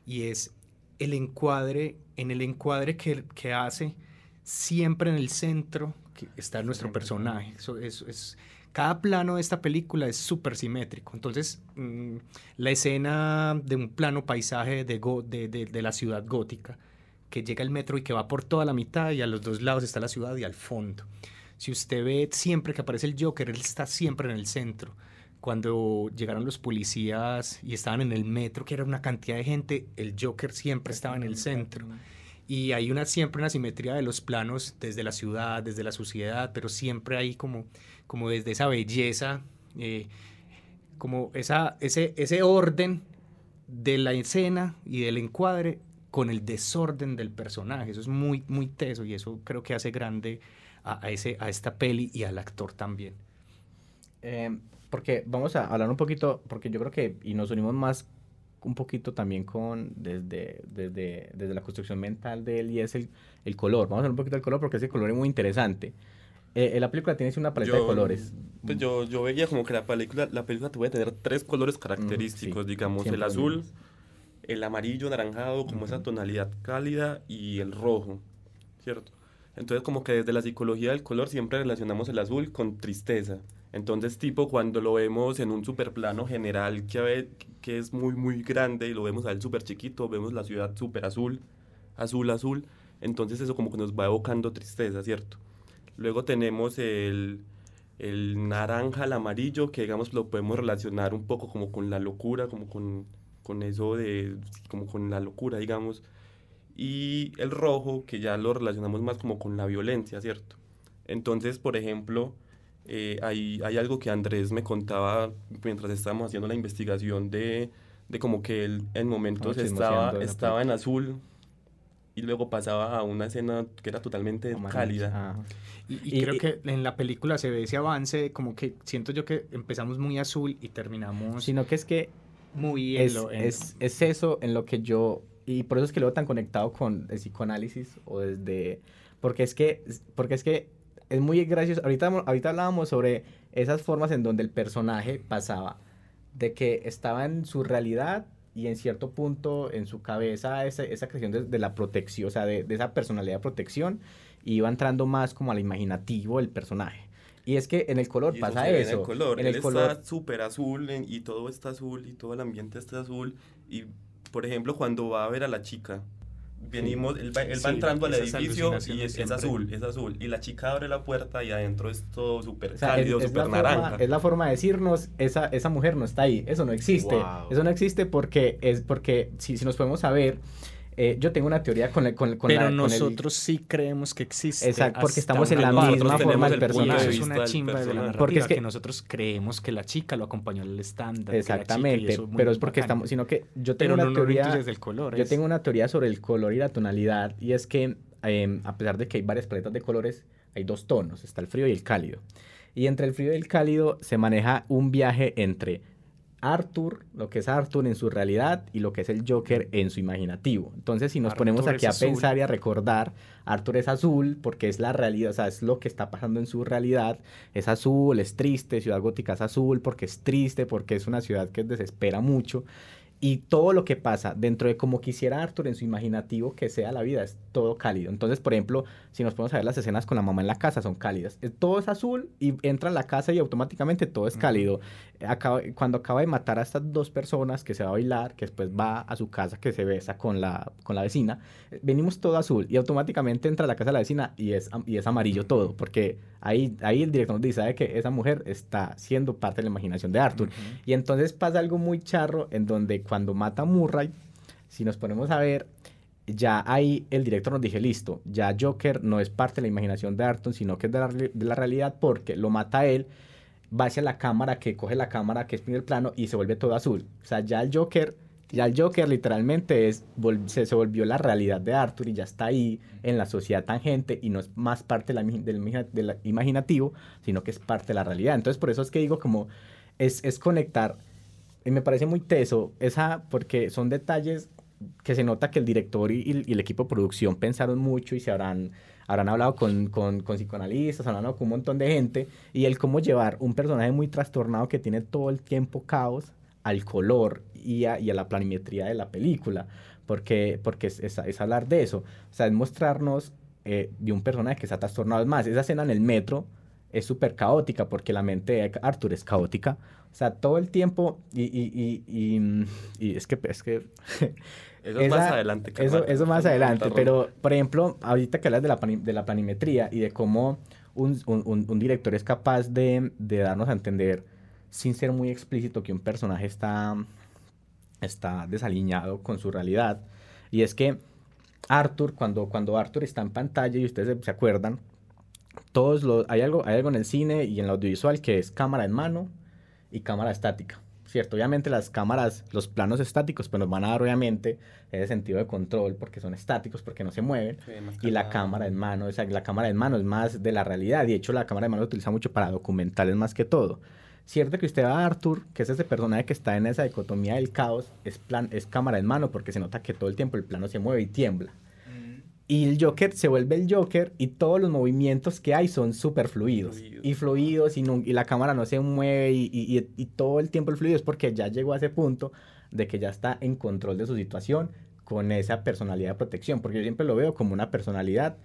y es el encuadre, en el encuadre que, que hace, siempre en el centro que está nuestro personaje. Eso, eso es, cada plano de esta película es súper simétrico. Entonces, mmm, la escena de un plano paisaje de, go, de, de, de la ciudad gótica, que llega el metro y que va por toda la mitad y a los dos lados está la ciudad y al fondo. Si usted ve siempre que aparece el Joker, él está siempre en el centro. Cuando llegaron los policías y estaban en el metro, que era una cantidad de gente, el Joker siempre estaba en el centro. Y hay una, siempre una simetría de los planos desde la ciudad, desde la sociedad, pero siempre hay como, como desde esa belleza, eh, como esa, ese, ese orden de la escena y del encuadre con el desorden del personaje. Eso es muy, muy teso y eso creo que hace grande a, a ese, a esta peli y al actor también. Eh, porque vamos a hablar un poquito, porque yo creo que, y nos unimos más un poquito también con, desde, desde, desde la construcción mental de él y es el, el color. Vamos a hablar un poquito del color porque ese color es muy interesante. Eh, la película tiene una paleta yo, de colores. Pues yo, yo veía como que la película, la película te voy a tener tres colores característicos, mm, sí. digamos, el azul, el amarillo anaranjado, como uh -huh. esa tonalidad cálida, y el rojo, ¿cierto? Entonces, como que desde la psicología del color siempre relacionamos el azul con tristeza. Entonces, tipo, cuando lo vemos en un superplano general que, es muy, muy grande y lo vemos a él súper chiquito, vemos la ciudad súper azul, azul, azul, entonces eso como que nos va evocando tristeza, ¿cierto? Luego tenemos el, el naranja, el amarillo, que digamos lo podemos relacionar un poco como con la locura, como con, con eso de, como con la locura, digamos. Y el rojo, que ya lo relacionamos más como con la violencia, ¿cierto? Entonces, por ejemplo, eh, hay, hay algo que Andrés me contaba mientras estábamos haciendo la investigación de, de como que él en momentos oh, estaba, estaba en azul y luego pasaba a una escena que era totalmente Amarillo. cálida. Ah. Y, y, y, creo que en la película se ve ese avance, como que siento yo que empezamos muy azul y terminamos... Sino que es que muy es, en lo, en... es, es eso en lo que yo... Y por eso es que lo veo tan conectado con el psicoanálisis o desde... Porque es que, porque es que es muy gracioso. Ahorita, ahorita hablábamos sobre esas formas en donde el personaje pasaba de que estaba en su realidad y en cierto punto en su cabeza esa, esa creación de, de, la protección, o sea, de, de, esa personalidad de protección, y iba entrando más como al imaginativo del personaje. Y es que en el color y pasa eso. eso. En el color, en él el color... está súper azul en, y todo está azul y todo el ambiente está azul. Y, por ejemplo, cuando va a ver a la chica, venimos, él va, él va sí, entrando al edificio y es, es, azul, es azul. Y la chica abre la puerta y adentro es todo súper o sea, cálido, súper naranja. Forma, es la forma de decirnos, esa, esa mujer no está ahí, eso no existe. Wow. Eso no existe porque, es porque si, si nos podemos saber, eh, yo tengo una teoría con, el, con, con Pero la, nosotros el... sí creemos que existe. Exacto, porque estamos en la misma forma del personaje. Es una chimba de la porque es que, que, nosotros creemos que la chica lo acompañó al estándar. Exactamente, es pero es porque estamos, sino que yo tengo pero una no, teoría. No desde el color, yo es... tengo una teoría sobre el color y la tonalidad, y es que eh, a pesar de que hay varias paletas de colores, hay dos tonos, está el frío y el cálido. Y entre el frío y el cálido se maneja un viaje entre Arthur, lo que es Arthur en su realidad y lo que es el Joker en su imaginativo. Entonces, si nos Arthur ponemos aquí a azul. pensar y a recordar, Arthur es azul porque es la realidad, o sea, es lo que está pasando en su realidad. Es azul, es triste, Ciudad Gótica es azul porque es triste, porque es una ciudad que desespera mucho. Y todo lo que pasa dentro de como quisiera Arthur en su imaginativo que sea la vida es todo cálido. Entonces, por ejemplo, si nos podemos ver las escenas con la mamá en la casa, son cálidas. Todo es azul y entra en la casa y automáticamente todo es cálido. Acaba, cuando acaba de matar a estas dos personas que se va a bailar, que después va a su casa, que se besa con la, con la vecina, venimos todo azul y automáticamente entra a la casa de la vecina y es, y es amarillo todo, porque ahí, ahí el director nos dice ¿sabe que esa mujer está siendo parte de la imaginación de Arthur. Uh -huh. Y entonces pasa algo muy charro en donde cuando mata a Murray, si nos ponemos a ver, ya ahí el director nos dice, listo, ya Joker no es parte de la imaginación de Arton, sino que es de la, de la realidad porque lo mata él, va hacia la cámara, que coge la cámara que es primer plano y se vuelve todo azul. O sea, ya el Joker, ya el Joker literalmente es, se, se, volvió la realidad de Arthur y ya está ahí en la sociedad tangente y no es más parte de la, del, del imaginativo, sino que es parte de la realidad. Entonces, por eso es que digo como es, es conectar, y me parece muy teso, esa, porque son detalles que se nota que el director y, y, el equipo de producción pensaron mucho y se habrán, habrán hablado con, con, con, psicoanalistas, habrán hablado con un montón de gente, y el cómo llevar un personaje muy trastornado que tiene todo el tiempo caos al color y a, y a la planimetría de la película, porque, porque es, es, hablar de eso, o sea, es mostrarnos eh, de un personaje que está trastornado. Es más, esa escena en el metro es súper caótica porque la mente de Arthur es caótica. O sea, todo el tiempo y, y, y, y es que... Es que eso es más adelante. Eso, eso más adelante, pero por ejemplo, ahorita que hablas de la, de la planimetría y de cómo un, un, un director es capaz de, de, darnos a entender, sin ser muy explícito, que un personaje está, está desaliñado con su realidad. Y es que Arthur, cuando, cuando Arthur está en pantalla, y ustedes se, se acuerdan, todos los, hay, algo, hay algo en el cine y en el audiovisual que es cámara en mano y cámara estática. ¿cierto? Obviamente las cámaras, los planos estáticos, pues nos van a dar obviamente ese sentido de control porque son estáticos, porque no se mueven. Sí, y la cámara en mano, o sea, la cámara en mano es más de la realidad. Y de hecho la cámara en mano se utiliza mucho para documentales más que todo. Cierto que usted va a Arthur, que es ese personaje que está en esa dicotomía del caos, es, plan, es cámara en mano porque se nota que todo el tiempo el plano se mueve y tiembla. Y el Joker se vuelve el Joker y todos los movimientos que hay son súper fluidos. Fluido. Y fluidos y, no, y, la cámara no se mueve y, y, y, todo el tiempo el fluido es porque ya llegó a ese punto de que ya está en control de su situación con esa personalidad de protección. Porque yo siempre lo veo como una personalidad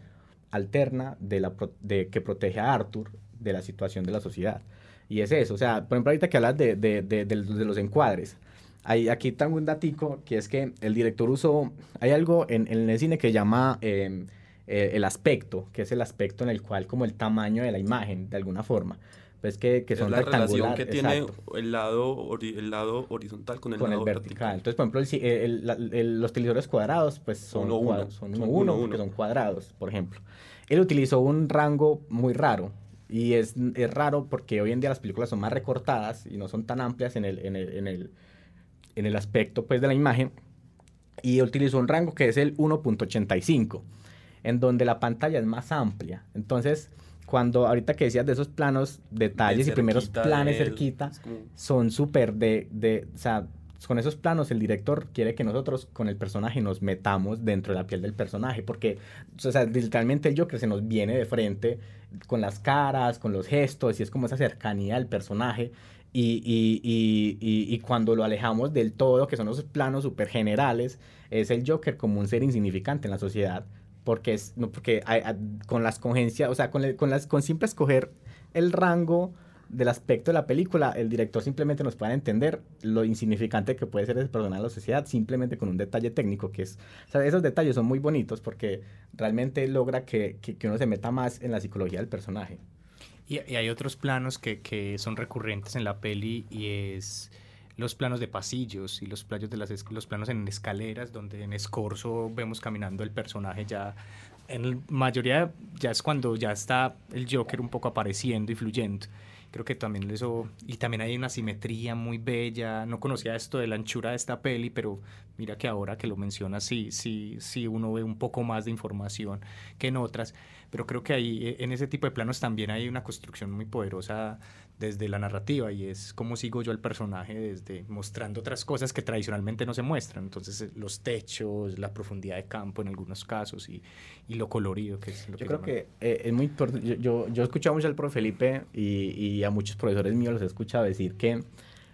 alterna de, la, de que protege a Arthur de la situación de la sociedad. Y es eso. O sea, por ejemplo, ahorita que hablas de, de, de, de los encuadres. Hay, aquí tengo un datico que es que el director usó, hay algo en, en el cine que llama eh, eh, el aspecto, que es el aspecto en el cual como el tamaño de la imagen, de alguna forma. Pues que, que son es la relación que tiene el lado, el lado horizontal con el con lado el vertical. vertical. Entonces, por ejemplo, el, el, el, los televisores cuadrados pues son uno, uno. son uno, uno, uno, que son cuadrados, por ejemplo. Él utilizó un rango muy raro, y es, es, raro porque hoy en día las películas son más recortadas y no son tan amplias en el, en el, en el, en el aspecto pues, de la imagen y utilizó un rango que es el 1.85, en donde la pantalla es más amplia. Entonces, cuando ahorita que decías de esos planos, detalles y primeros planes cerquita, como... son súper de, de, o sea, con esos planos el director quiere que nosotros con el personaje nos metamos dentro de la piel del personaje, porque, o sea, literalmente el Joker se nos viene de frente con las caras, con los gestos, y es como esa cercanía al personaje, y, y, y, y, cuando lo alejamos del todo, que son los planos súper generales, es el Joker como un ser insignificante en la sociedad, porque, es, no, porque hay, con la escogencia, o sea, con, el, con, las, con simple escoger el rango del aspecto de la película, el director simplemente nos puede entender lo insignificante que puede ser ese personaje en la sociedad, simplemente con un detalle técnico que es, esos detalles son muy bonitos porque realmente logra que, que, que uno se meta más en la psicología del personaje. Y, hay otros planos que, que, son recurrentes en la peli y es los planos de pasillos y los, planos de las, los planos en escaleras, donde en escorzo vemos caminando el personaje ya. En mayoría ya es cuando ya está el Joker un poco apareciendo y fluyendo. Creo que también eso. Y también hay una simetría muy bella. No conocía esto de la anchura de esta peli, pero mira que ahora que lo mencionas, sí, sí, sí, uno ve un poco más de información que en otras pero creo que ahí en ese tipo de planos también hay una construcción muy poderosa desde la narrativa y es cómo sigo yo al personaje desde mostrando otras cosas que tradicionalmente no se muestran, entonces los techos, la profundidad de campo en algunos casos y, y lo colorido que es lo yo que creo que eh, es muy importante, yo, yo, yo he escuchado mucho al profe Felipe y, y a muchos profesores míos los he escuchado decir que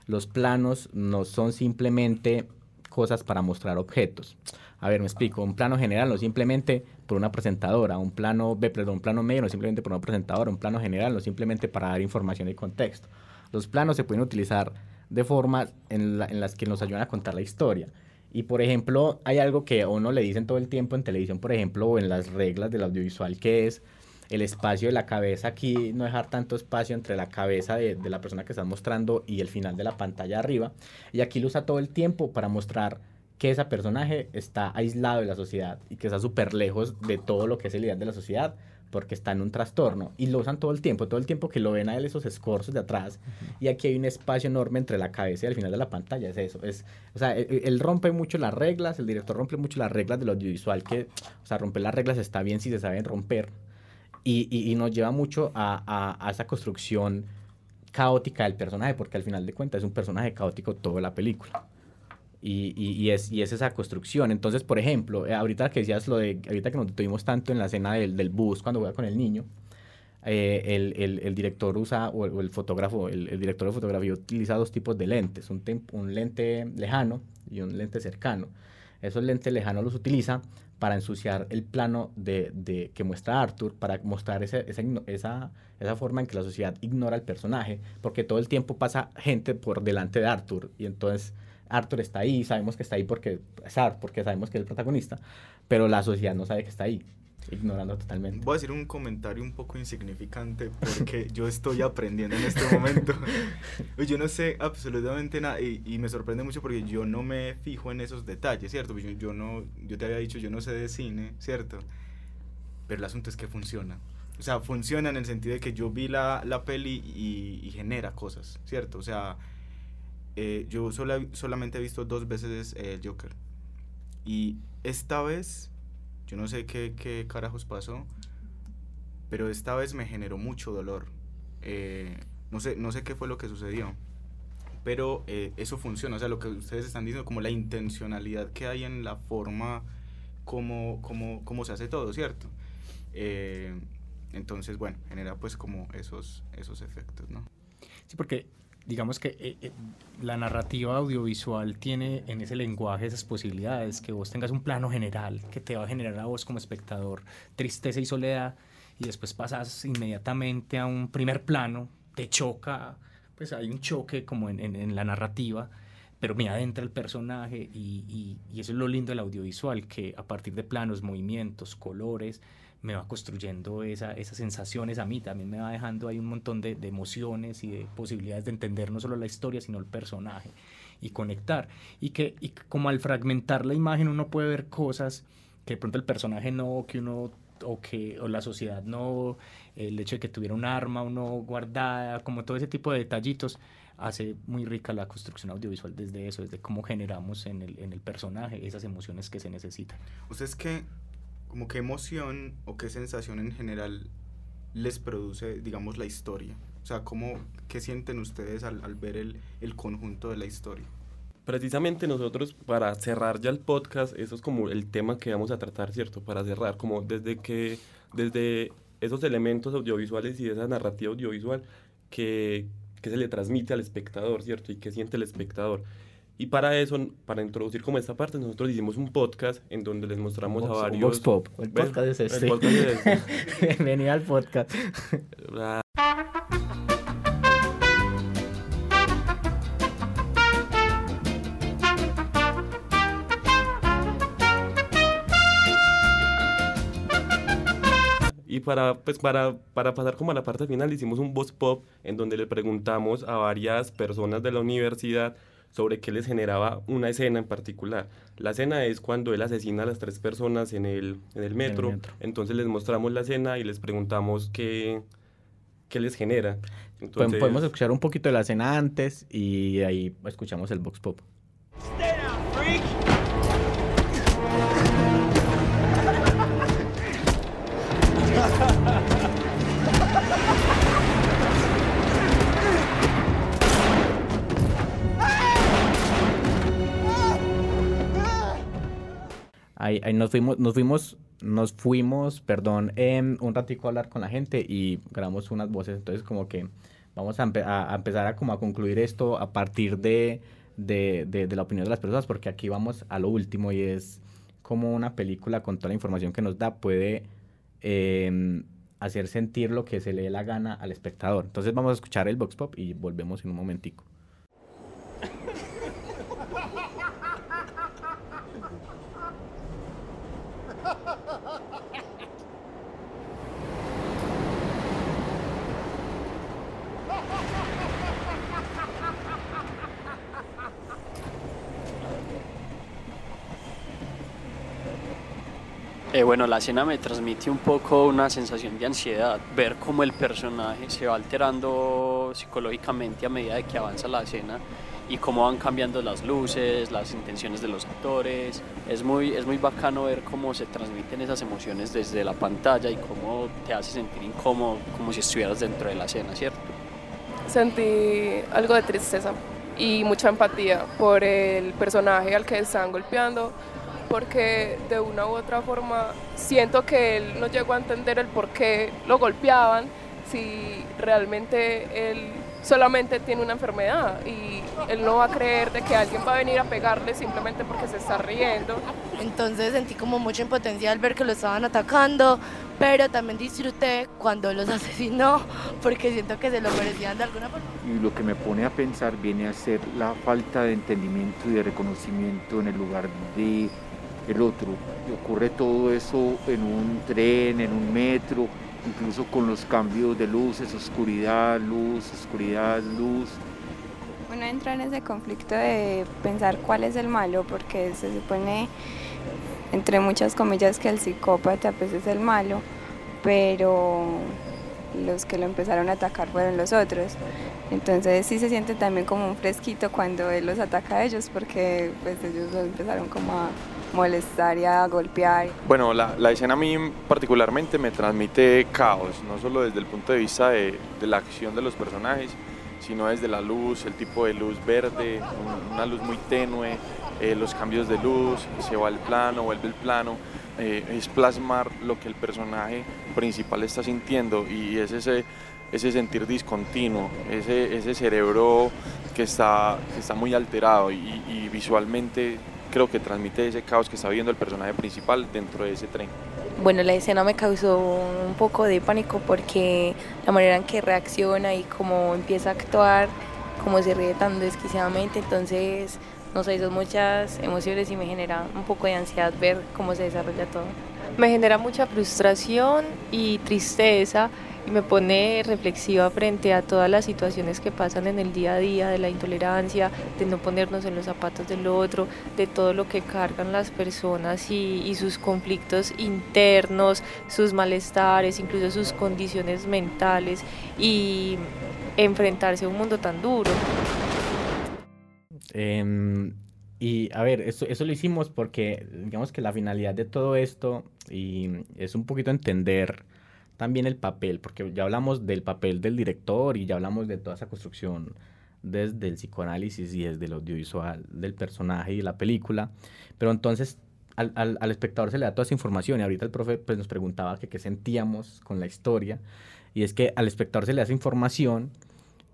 los planos no son simplemente cosas para mostrar objetos. A ver, me explico. Un plano general no simplemente por una presentadora, un plano, perdón, un plano medio no simplemente por una presentadora, un plano general no simplemente para dar información y contexto. Los planos se pueden utilizar de formas en, la, en las que nos ayudan a contar la historia. Y por ejemplo, hay algo que a uno le dicen todo el tiempo en televisión, por ejemplo, o en las reglas del audiovisual, que es el espacio de la cabeza aquí, no dejar tanto espacio entre la cabeza de, de la persona que estás mostrando y el final de la pantalla arriba. Y aquí lo usa todo el tiempo para mostrar que ese personaje está aislado de la sociedad y que está súper lejos de todo lo que es el ideal de la sociedad porque está en un trastorno. Y lo usan todo el tiempo, todo el tiempo que lo ven a él esos escorzos de atrás. Y aquí hay un espacio enorme entre la cabeza y el final de la pantalla, es eso, es, o sea, él, él, rompe mucho las reglas, el director rompe mucho las reglas del audiovisual, que, o sea, romper las reglas está bien si se saben romper. Y, y, y nos lleva mucho a, a, a, esa construcción caótica del personaje, porque al final de cuentas es un personaje caótico toda la película. Y, y, y, es, y es esa construcción. Entonces, por ejemplo, eh, ahorita que decías lo de, ahorita que nos detuvimos tanto en la escena del, del bus cuando voy con el niño, eh, el, el, el, director usa, o el, o el fotógrafo, el, director de fotografía utiliza dos tipos de lentes, un, un lente lejano y un lente cercano. Esos lentes lejanos los utiliza para ensuciar el plano de, de que muestra Arthur, para mostrar ese, esa, esa, esa forma en que la sociedad ignora al personaje, porque todo el tiempo pasa gente por delante de Arthur y entonces Arthur está ahí, sabemos que está ahí porque es Arthur, porque sabemos que es el protagonista, pero la sociedad no sabe que está ahí, ignorando totalmente. Voy a decir un comentario un poco insignificante porque yo estoy aprendiendo en este momento. yo no sé absolutamente nada y, y, me sorprende mucho porque yo no me fijo en esos detalles, ¿cierto? Yo, yo, no, yo te había dicho, yo no sé de cine, ¿cierto? Pero el asunto es que funciona. O sea, funciona en el sentido de que yo vi la, la peli y, y genera cosas, ¿cierto? O sea, eh, yo sola, solamente he visto dos veces el eh, Joker. Y esta vez, yo no sé qué, qué, carajos pasó, pero esta vez me generó mucho dolor. Eh, no, sé, no sé qué fue lo que sucedió, pero eh, eso funciona. O sea, lo que ustedes están diciendo, como la intencionalidad que hay en la forma como, como, como se hace todo, ¿cierto? Eh, entonces, bueno, genera pues como esos, esos efectos, ¿no? Sí, porque digamos que eh, eh, la narrativa audiovisual tiene en ese lenguaje esas posibilidades, que vos tengas un plano general que te va a generar a vos como espectador tristeza y soledad, y después pasas inmediatamente a un primer plano, te choca, pues hay un choque como en, en, en la narrativa, pero me adentra el personaje y, y, y, eso es lo lindo del audiovisual, que a partir de planos, movimientos, colores, me va construyendo esa, esas sensaciones a mí, también me va dejando ahí un montón de, de, emociones y de posibilidades de entender no solo la historia, sino el personaje y conectar. Y que y como al fragmentar la imagen uno puede ver cosas que de pronto el personaje no, que uno o que o la sociedad no, el hecho de que tuviera un arma o no guardada, como todo ese tipo de detallitos, hace muy rica la construcción audiovisual desde eso, desde cómo generamos en el, en el personaje esas emociones que se necesitan. ¿Ustedes qué, como qué emoción o qué sensación en general les produce, digamos, la historia? O sea, ¿cómo, ¿qué sienten ustedes al, al ver el, el conjunto de la historia? precisamente nosotros para cerrar ya el podcast, eso es como el tema que vamos a tratar, ¿cierto? Para cerrar, como desde que, desde esos elementos audiovisuales y esa narrativa audiovisual que, que se le transmite al espectador, ¿cierto? Y que siente el espectador. Y para eso, para introducir como esta parte, nosotros hicimos un podcast en donde les mostramos a varios... Vox Pop, el podcast es este. El podcast es este. Bienvenido al podcast. Y para, pues para, para pasar como a la parte final, hicimos un voz pop en donde le preguntamos a varias personas de la universidad sobre qué les generaba una escena en particular. La escena es cuando él asesina a las tres personas en el, en el, metro, el metro. entonces les mostramos la escena y les preguntamos qué, qué les genera. Entonces... Podemos escuchar un poquito de la escena antes y ahí escuchamos el vox pop. Stay down, freak. Ahí, ahí, nos fuimos, nos fuimos, nos fuimos, perdón, eh, un ratico a hablar con la gente y grabamos unas voces. Entonces, como que vamos a, empe a empezar a, como a concluir esto a partir de, de, de, de, la opinión de las personas, porque aquí vamos a lo último y es como una película con toda la información que nos da puede eh, hacer sentir lo que se le dé la gana al espectador. Entonces vamos a escuchar el Vox Pop y volvemos en un momentico. Eh, bueno, la escena me transmite un poco una sensación de ansiedad, ver cómo el personaje se va alterando psicológicamente a medida de que avanza la escena y cómo van cambiando las luces, las intenciones de los actores. Es muy, es muy bacano ver cómo se transmiten esas emociones desde la pantalla y cómo te hace sentir incómodo, como si estuvieras dentro de la escena, ¿cierto? Sentí algo de tristeza y mucha empatía por el personaje al que están golpeando, porque de una u otra forma siento que él no llegó a entender el por qué lo golpeaban, si realmente él solamente tiene una enfermedad y él no va a creer de que alguien va a venir a pegarle simplemente porque se está riendo. Entonces sentí como mucha impotencia al ver que lo estaban atacando, pero también disfruté cuando los asesinó porque siento que se lo merecían de alguna forma. Y lo que me pone a pensar viene a ser la falta de entendimiento y de reconocimiento en el lugar de el otro. Ocurre todo eso en un tren, en un metro, incluso con los cambios de luces, oscuridad, luz, oscuridad, luz. Uno entra en ese conflicto de pensar cuál es el malo, porque se supone, entre muchas comillas, que el psicópata pues es el malo, pero los que lo empezaron a atacar fueron los otros. Entonces sí se siente también como un fresquito cuando él los ataca a ellos, porque pues ellos lo empezaron como a molestar y a golpear. Bueno, la, la, escena a mí particularmente me transmite caos, no solo desde el punto de vista de, de, la acción de los personajes, sino desde la luz, el tipo de luz verde, una luz muy tenue, eh, los cambios de luz, se va el plano, vuelve el plano, eh, es plasmar lo que el personaje principal está sintiendo y es ese, ese sentir discontinuo, ese, ese cerebro que está, que está muy alterado y, y visualmente creo que transmite ese caos que está viviendo el personaje principal dentro de ese tren. Bueno, la escena me causó un poco de pánico porque la manera en que reacciona y cómo empieza a actuar, cómo se ríe tan desquiciadamente, entonces, no sé, son muchas emociones y me genera un poco de ansiedad ver cómo se desarrolla todo. Me genera mucha frustración y tristeza y me pone reflexiva frente a todas las situaciones que pasan en el día a día, de la intolerancia, de no ponernos en los zapatos del otro, de todo lo que cargan las personas y, sus conflictos internos, sus malestares, incluso sus condiciones mentales y enfrentarse a un mundo tan duro. Eh, y a ver, eso, eso lo hicimos porque digamos que la finalidad de todo esto y es un poquito entender también el papel, porque ya hablamos del papel del director y ya hablamos de toda esa construcción desde el psicoanálisis y desde el audiovisual del personaje y de la película, pero entonces al, al, al, espectador se le da toda esa información y ahorita el profe pues, nos preguntaba que qué sentíamos con la historia. Y es que al espectador se le hace información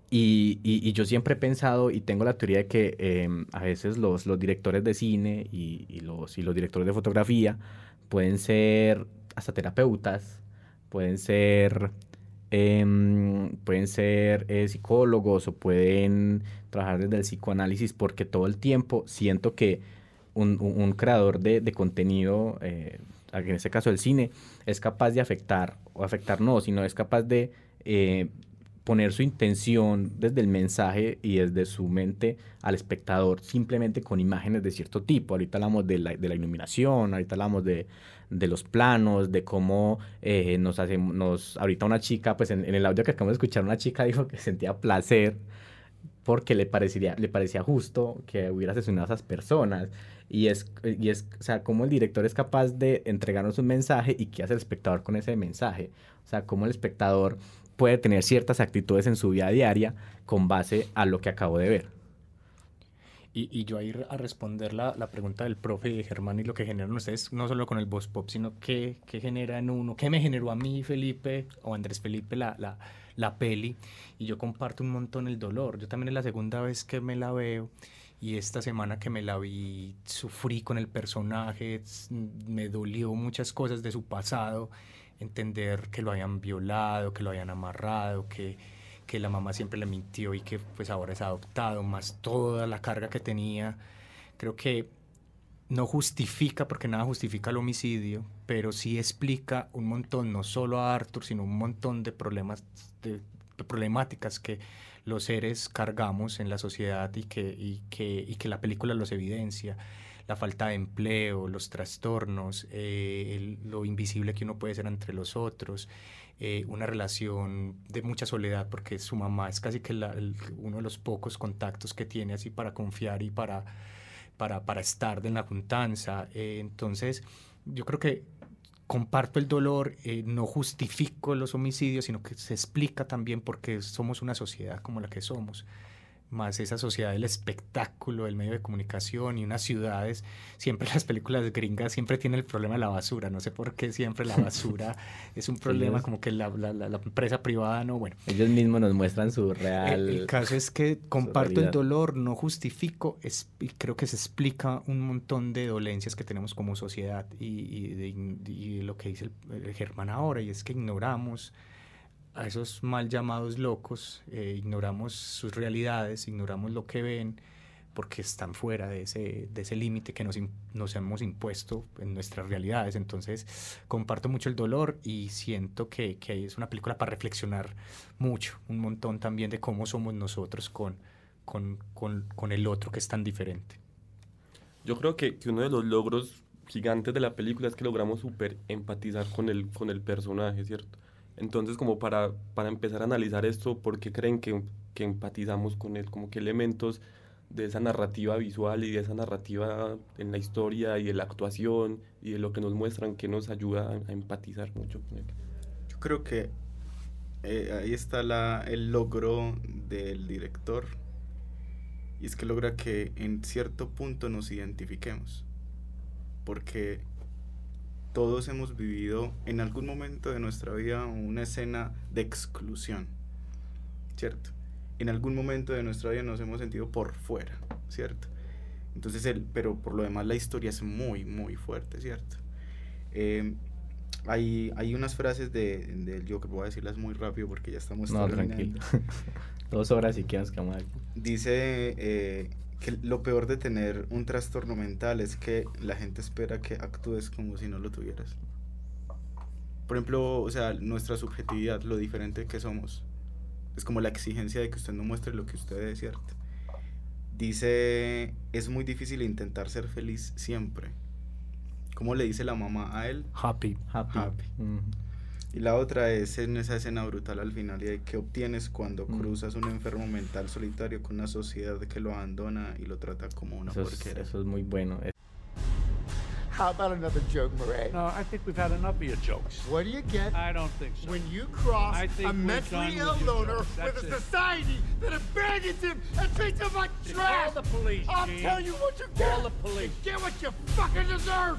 y, y, y, yo siempre he pensado y tengo la teoría de que eh, a veces los, los, directores de cine y, y, los, los directores de fotografía pueden ser hasta terapeutas, pueden ser, eh, pueden ser eh, psicólogos o pueden trabajar desde el psicoanálisis porque todo el tiempo siento que un, un, un creador de, de contenido, eh, en este caso el cine, es capaz de afectar, o afectar no, sino es capaz de eh, poner su intención desde el mensaje y desde su mente al espectador simplemente con imágenes de cierto tipo. Ahorita hablamos de la, de la iluminación, ahorita hablamos de, de, los planos, de cómo eh, nos hacemos, nos, ahorita una chica, pues en, en, el audio que acabamos de escuchar, una chica dijo que sentía placer porque le, parecería, le parecía justo que hubiera asesinado a esas personas. Y es, y es, o sea, cómo el director es capaz de entregarnos un mensaje y qué hace el espectador con ese mensaje. O sea, cómo el espectador puede tener ciertas actitudes en su vida diaria con base a lo que acabo de ver. Y, y yo ahí a responder la, la, pregunta del profe Germán y lo que generan ustedes, no solo con el Voz Pop, sino qué, qué genera en uno, qué me generó a mí, Felipe, o Andrés Felipe, la, la, la peli. Y yo comparto un montón el dolor. Yo también es la segunda vez que me la veo. Y esta semana que me la vi, sufrí con el personaje, me dolió muchas cosas de su pasado entender que lo habían violado, que lo habían amarrado, que, que la mamá siempre le mintió y que pues ahora es adoptado, más toda la carga que tenía. Creo que no justifica, porque nada justifica el homicidio, pero sí explica un montón, no solo a Arthur, sino un montón de problemas, de, problemáticas que los seres cargamos en la sociedad y que, y que, y que la película los evidencia la falta de empleo, los trastornos, eh, lo invisible que uno puede ser entre los otros, eh, una relación de mucha soledad porque su mamá es casi que uno de los pocos contactos que tiene así para confiar y para, para, para estar en la juntanza. Eh, entonces, yo creo que comparto el dolor, eh, no justifico los homicidios, sino que se explica también por qué somos una sociedad como la que somos. Más esa sociedad del espectáculo, del medio de comunicación y unas ciudades, siempre las películas gringas siempre tienen el problema de la basura, no sé por qué siempre la basura es un problema como que la, la- empresa privada no, bueno. Ellos mismos nos muestran su real... El, el caso es que comparto el dolor, no justifico, es- y creo que se explica un montón de dolencias que tenemos como sociedad y, y de ign- y lo que dice el, el Germán ahora, y es que ignoramos a esos mal llamados locos, eh, ignoramos sus realidades, ignoramos lo que ven, porque están fuera de ese, de ese límite que nos, nos hemos impuesto en nuestras realidades. Entonces, comparto mucho el dolor y siento que, que es una película para reflexionar mucho, un montón también de cómo somos nosotros con, con, con, con el otro que es tan diferente. Yo creo que, que uno de los logros gigantes de la película es que logramos súper empatizar con el, con el personaje, ¿cierto? Entonces, como para, para empezar a analizar esto, ¿por qué creen que, que empatizamos con él? Como que elementos de esa narrativa visual y de esa narrativa en la historia y de la actuación y de lo que nos muestran que nos ayuda a, a empatizar mucho con él. Yo creo que eh, ahí está la, el logro del director. Y es que logra que en cierto punto nos identifiquemos. Porque todos hemos vivido en algún momento de nuestra vida una escena de exclusión. ¿Cierto? En algún momento de nuestra vida nos hemos sentido por fuera. ¿Cierto? Entonces, el, pero por lo demás la historia es muy, muy fuerte, ¿cierto? Eh, hay, hay unas frases de, del yo que voy a decirlas muy rápido porque ya estamos No, terminando. tranquilo. Dos horas y que nos quedamos aquí. Dice eh, que lo peor de tener un trastorno mental es que la gente espera que actúes como si no lo tuvieras. Por ejemplo, o sea, nuestra subjetividad, lo diferente que somos. Es como la exigencia de que usted no muestre lo que usted es, ¿cierto? Dice, es muy difícil intentar ser feliz siempre. ¿Cómo le dice la mamá a él? Happy. Happy. Ujú. Y la otra es en esa escena brutal al final y de que obtienes cuando Mm. cruzas un enfermo mental solitario con una sociedad que lo abandona y lo trata como una Eso es, porquería. eso es muy bueno. Es- How about another joke, Murray? No, I think we've had enough of your jokes. What do you get I don't think so. when you cross I think a mentally ill loner with a it. society that abandons him and treats him like trash? call the police, I'll Gene. tell you what you Call get. the police. You get what you fucking deserve.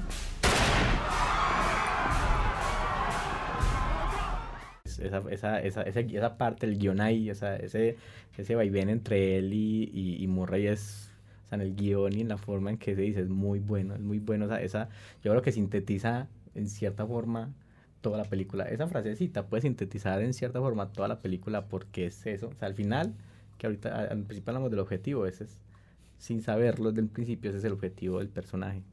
Esa, esa, esa, esa, esa parte, el guion ahí, esa, ese, ese vaivén entre él y, y, y Murray es, o sea, en el guion y en la forma en que se dice, es muy bueno, es muy bueno, esa, esa, yo creo que sintetiza en cierta forma toda la película. Esa frasecita puede sintetizar en cierta forma toda la película porque es eso, o sea, al final, que ahorita al principio hablamos del objetivo, ese es, sin saberlo desde el principio, ese es el objetivo del personaje.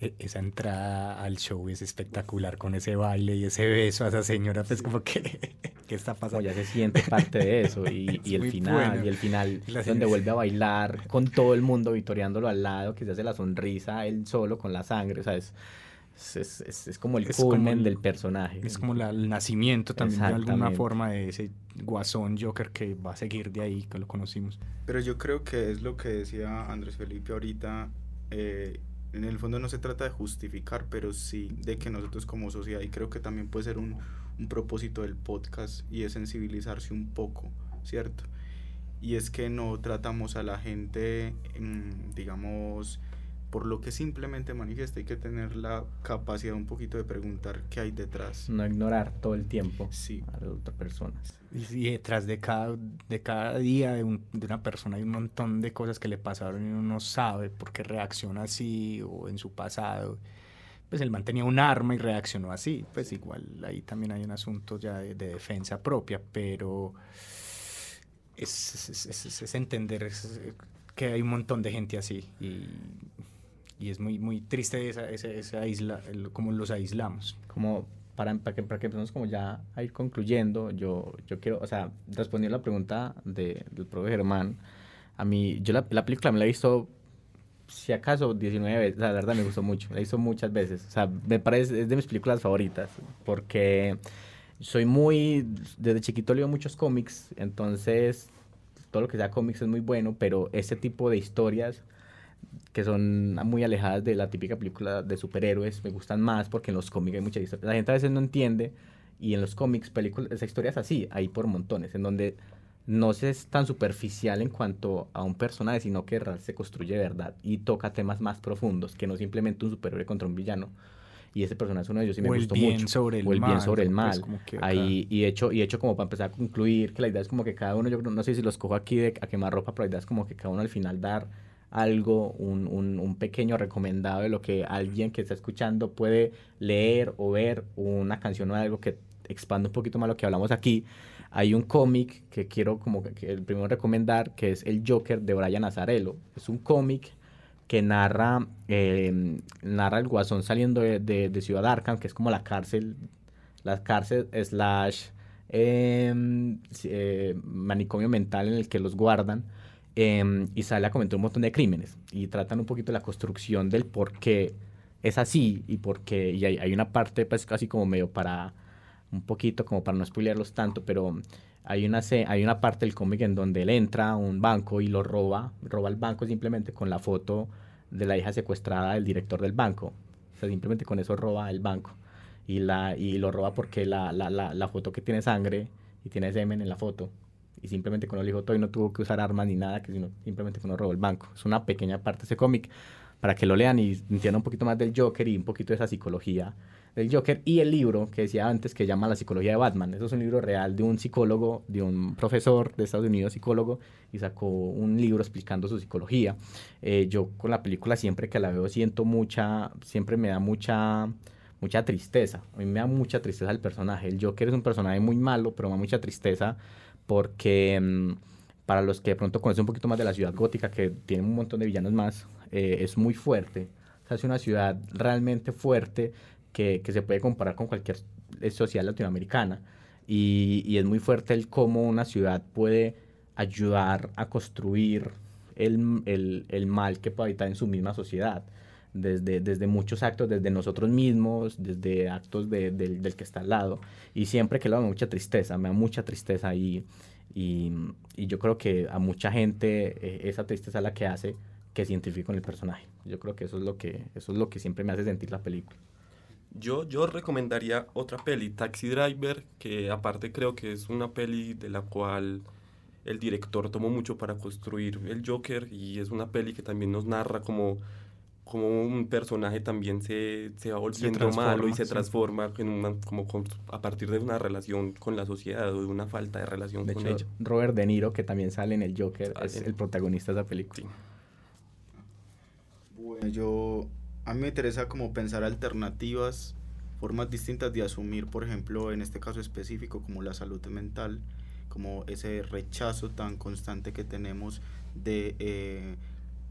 E- Esa entrada al show es espectacular con ese baile y ese beso a esa señora, pues como que, ¿qué está pasando? Como ya se siente parte de eso y, Es y el final, bueno. y el final La donde vuelve a bailar con todo el mundo vitoreándolo al lado, que se hace la sonrisa él solo con la sangre, o sea, es, es, es- es- como el culmen el- del personaje. Es como la- el nacimiento también de alguna forma de ese guasón Joker que va a seguir de ahí, que lo conocimos. Pero yo creo que es lo que decía Andrés Felipe ahorita. eh, en el fondo no se trata de justificar, pero sí de que nosotros como sociedad, y creo que también puede ser un, un propósito del podcast, y es sensibilizarse un poco, ¿cierto? Y es que no tratamos a la gente, mm, digamos, por lo que simplemente manifiesta, hay que tener la capacidad un poquito de preguntar qué hay detrás. No ignorar todo el tiempo Sí. a las otras personas. Y, detrás de cada, de cada día de, un- de una persona hay un montón de cosas que le pasaron y uno no sabe por qué reacciona así o en su pasado. Pues el man tenía un arma y reaccionó así. Pues igual ahí también hay un asunto ya de, de defensa propia, pero es, es- es- es- es entender es- que hay un montón de gente así y, y es muy, muy triste esa, esa, esa isla, el- cómo los aislamos. Como para, para, que, para que empecemos como ya a ir concluyendo, yo, yo quiero, o sea, respondiendo a la pregunta de, del profe Germán, a mí, yo la, la película me la he visto si acaso 19 veces, la verdad me gustó mucho, la hizo muchas veces, o sea, me parece, es de mis películas favoritas, porque soy muy, desde chiquito leo muchos cómics, entonces todo lo que sea cómics es muy bueno, pero ese tipo de historias que son muy alejadas de la típica película de superhéroes me gustan más porque en los cómics hay mucha historia. La gente a veces no entiende y en los cómics, películas, esa historia es así, hay por montones, en donde no se es tan superficial en cuanto a un personaje, sino que se construye verdad y toca temas más profundos, que no simplemente un superhéroe contra un villano. Y ese personaje es uno de ellos y me O el gustó bien mucho. sobre el o el bien mal, sobre el pues, mal. que Ahí, y hecho, y hecho como para empezar a concluir, que la idea es como que cada uno, yo no sé si los cojo aquí de, a quemar ropa, pero la idea es como que cada uno al final dar algo, un, un, un pequeño recomendado de lo que alguien que está escuchando puede leer o ver una canción o algo que expanda un poquito más lo que hablamos aquí. Hay un cómic que quiero como que, el primero recomendar, que es El Joker de Brian Azarello. Es un cómic que narra, eh, narra el guasón saliendo de, de- Ciudad Arkham, que es como la cárcel, la cárcel slash em, eh, manicomio mental en el que los guardan em, y sale un montón de crímenes y tratan un poquito la construcción del por qué es así y por qué, y hay, hay una parte pues casi como medio para, un poquito como para no spoilearlos tanto, pero hay una, hay una parte del cómic en donde él entra a un banco y lo roba, roba el banco simplemente con la foto de la hija secuestrada del director del banco. O sea, simplemente con eso roba el banco. Y, la, y lo roba porque la, la, la, la foto que tiene sangre y tiene semen en la foto. Y simplemente con el hijo todo y no tuvo que usar armas ni nada, que sino simplemente con robó el banco. Es una pequeña parte de ese cómic para que lo lean y entiendan un poquito más del Joker y un poquito de esa psicología del Joker. Y el libro que decía antes que llama La psicología de Batman. Eso es un libro real de un psicólogo, de un profesor de Estados Unidos, psicólogo, y sacó un libro explicando su psicología. Eh, yo con la película siempre que la veo siento mucha, siempre me da mucha mucha tristeza. A mí me da mucha tristeza el personaje. El Joker es un personaje muy malo, pero me da mucha tristeza porque mm, para los que de pronto conocen un poquito más de la ciudad gótica, que tiene un montón de villanos más, eh, es muy fuerte. Es una ciudad realmente fuerte que, que se puede comparar con cualquier eh, sociedad latinoamericana. Y, y es muy fuerte el cómo una ciudad puede ayudar a construir el, el, el mal que puede habitar en su misma sociedad desde, desde muchos actos, desde nosotros mismos, desde actos de- del, del que está al lado. Y siempre que lo hago mucha tristeza, me da mucha tristeza y, y, y yo creo que a mucha gente eh, esa tristeza es la que hace que se identifique con el personaje. Yo creo que eso es lo que, eso es lo que siempre me hace sentir la película. Yo, yo recomendaría otra peli, Taxi Driver, que aparte creo que es una peli de la cual el director tomó mucho para construir el Joker y es una peli que también nos narra como, como un personaje también se, se va volviendo malo y se sí. transforma en una, como con- a partir de una relación con la sociedad o de una falta de relación De con hecho, ella. Robert De Niro, que también sale en el Joker, es el protagonista de esa película. Bueno, yo a mí me interesa como pensar alternativas, formas distintas de asumir, por ejemplo, en este caso específico, como la salud mental, como ese rechazo tan constante que tenemos de, eh,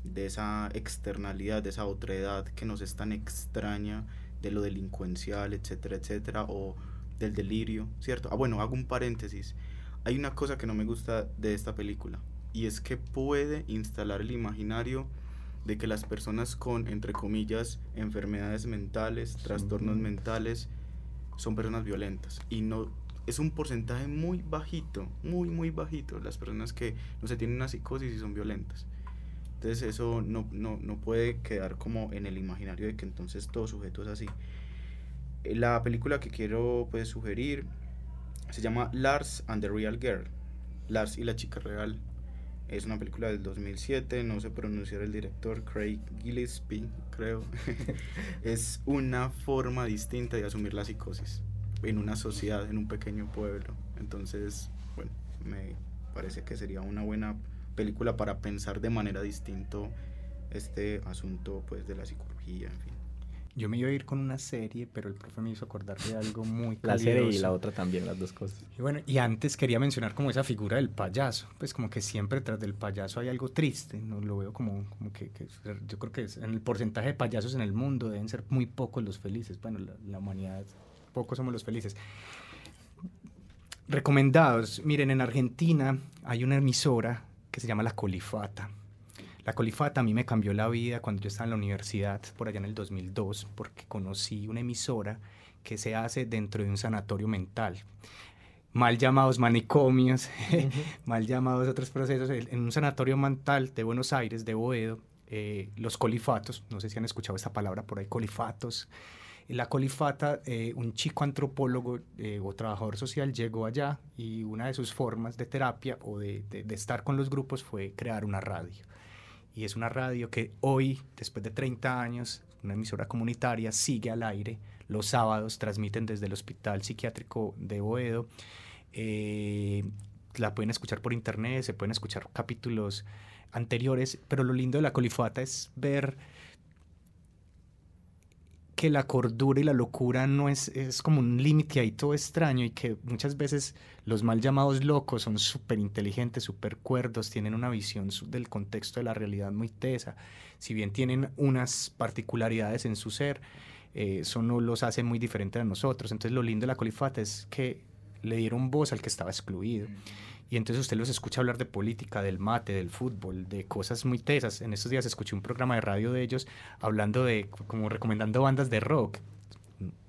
de esa externalidad, de esa otredad que nos es tan extraña, de lo delincuencial, etcétera, etcétera, o del delirio, ¿cierto? Ah, bueno, hago un paréntesis. Hay una cosa que no me gusta de esta película, y es que puede instalar el imaginario de que las personas con, entre comillas, enfermedades mentales, trastornos mentales, son personas violentas. Y no es un porcentaje muy bajito, muy, muy bajito, las personas que no se tienen una psicosis y son violentas. Entonces eso no, no, no puede quedar como en el imaginario de que entonces todo sujeto es así. Eh, La película que quiero pues sugerir se llama Lars and the Real Girl. Lars y la chica real. Es una película del 2007, no sé pronunciar el director, Craig Gillespie, creo. es una forma distinta de asumir la psicosis en una sociedad, en un pequeño pueblo. Entonces, bueno, me parece que sería una buena película para pensar de manera distinto este asunto pues de la psicología, en fin. Yo me iba a ir con una serie, pero el profe me hizo acordar de algo muy La serie y la otra también, las dos cosas. Y bueno, y antes quería mencionar como esa figura del payaso, pues como que siempre tras del payaso hay algo triste, no lo veo como, como que, que yo creo que es- en el porcentaje de payasos en el mundo deben ser muy pocos los felices, bueno, la, la humanidad, pocos somos los felices. Recomendados, miren, en Argentina hay una emisora que se llama La Colifata. La colifata a mí me cambió la vida cuando yo estaba en la universidad, por allá en el 2002, porque conocí una emisora que se hace dentro de un sanatorio mental. Mal llamados manicomios, mal llamados otros procesos. En un sanatorio mental de Buenos Aires, de Boedo, eh, los colifatos, no sé si han escuchado esta palabra por ahí, colifatos. La colifata, eh, un chico antropólogo eh, o trabajador social llegó allá y una de sus formas de terapia o de, estar con los grupos fue crear una radio y es una radio que hoy, después de 30 años, una emisora comunitaria, sigue al aire. Los sábados transmiten desde el Hospital Psiquiátrico de Boedo. Eh, la pueden escuchar por internet, se pueden escuchar capítulos anteriores, pero lo lindo de la colifata es ver que la cordura y la locura no es, es como un límite ahí todo extraño y que muchas veces los mal llamados locos son súper inteligentes, súper cuerdos, tienen una visión del contexto de la realidad muy tesa. Si bien tienen unas particularidades en su ser, eh, eso no los hace muy diferentes a nosotros. Entonces lo lindo de la colifata es que le dieron voz al que estaba excluido. Y entonces usted los escucha hablar de política, del mate, del fútbol, de cosas muy tesas. En estos días escuché un programa de radio de ellos hablando de, como recomendando bandas de rock.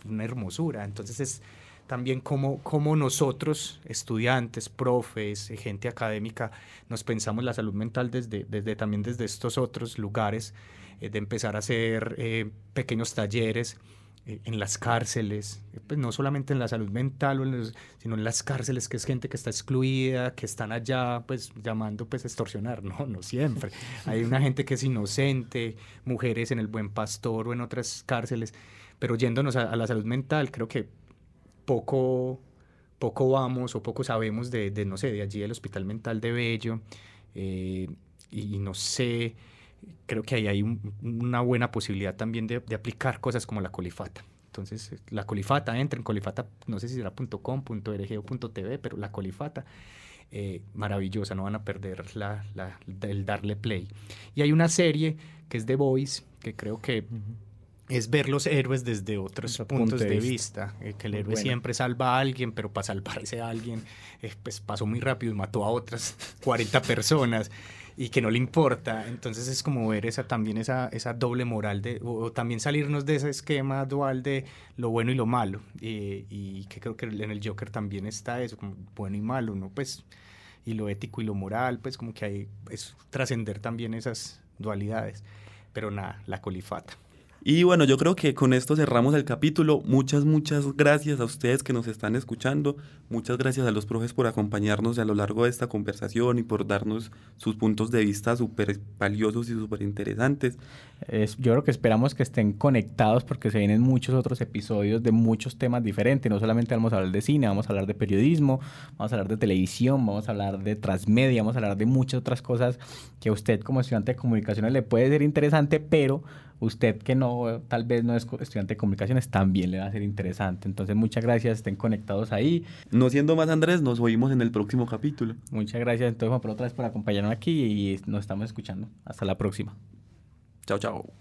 Una hermosura. Entonces es también como, como nosotros, estudiantes, profes, gente académica, nos pensamos la salud mental desde, desde también desde estos otros lugares, eh, de empezar a hacer eh, pequeños talleres eh, en las cárceles, pues no solamente en la salud mental, sino en las cárceles, que es gente que está excluida, que están allá pues llamando pues extorsionar, no, no siempre. Hay una gente que es inocente, mujeres en el Buen Pastor o en otras cárceles, pero yéndonos a, a la salud mental, creo que poco, poco vamos o poco sabemos de, de no sé, de allí el Hospital Mental de Bello, eh, y, y no sé creo que ahí hay un, una buena posibilidad también de, de, aplicar cosas como la colifata. Entonces, la colifata, entra en colifata, no sé si será .com, .org o .tv, pero la colifata, eh, maravillosa, no van a perder la, la, el darle play. Y hay una serie que es The Voice, que creo que uh -huh. es ver los héroes desde otros Otro puntos punto de, de vista, vista eh, que el héroe bueno. siempre salva a alguien, pero para salvarse a alguien, eh, pues pasó muy rápido y mató a otras 40 personas y que no le importa. Entonces es como ver esa también esa, esa doble moral de, o, o, también salirnos de ese esquema dual de lo bueno y lo malo. Y, y, que creo que en el Joker también está eso, como bueno y malo, ¿no? Pues, y lo ético y lo moral, pues como que hay, es trascender también esas dualidades. Pero nada, la colifata. Y bueno, yo creo que con esto cerramos el capítulo. Muchas, muchas gracias a ustedes que nos están escuchando. Muchas gracias a los profes por acompañarnos a lo largo de esta conversación y por darnos sus puntos de vista súper valiosos y súper interesantes. Es, yo creo que esperamos que estén conectados porque se vienen muchos otros episodios de muchos temas diferentes. No solamente vamos a hablar de cine, vamos a hablar de periodismo, vamos a hablar de televisión, vamos a hablar de transmedia, vamos a hablar de muchas otras cosas que a usted como estudiante de comunicaciones le puede ser interesante, pero usted que no, tal vez no es estudiante de comunicaciones, también le va a ser interesante. Entonces, muchas gracias, estén conectados ahí. No siendo más, Andrés, nos oímos en el próximo capítulo. Muchas gracias, entonces, Juan, por otra vez por acompañarnos aquí y nos estamos escuchando. Hasta la próxima. Chao, chao.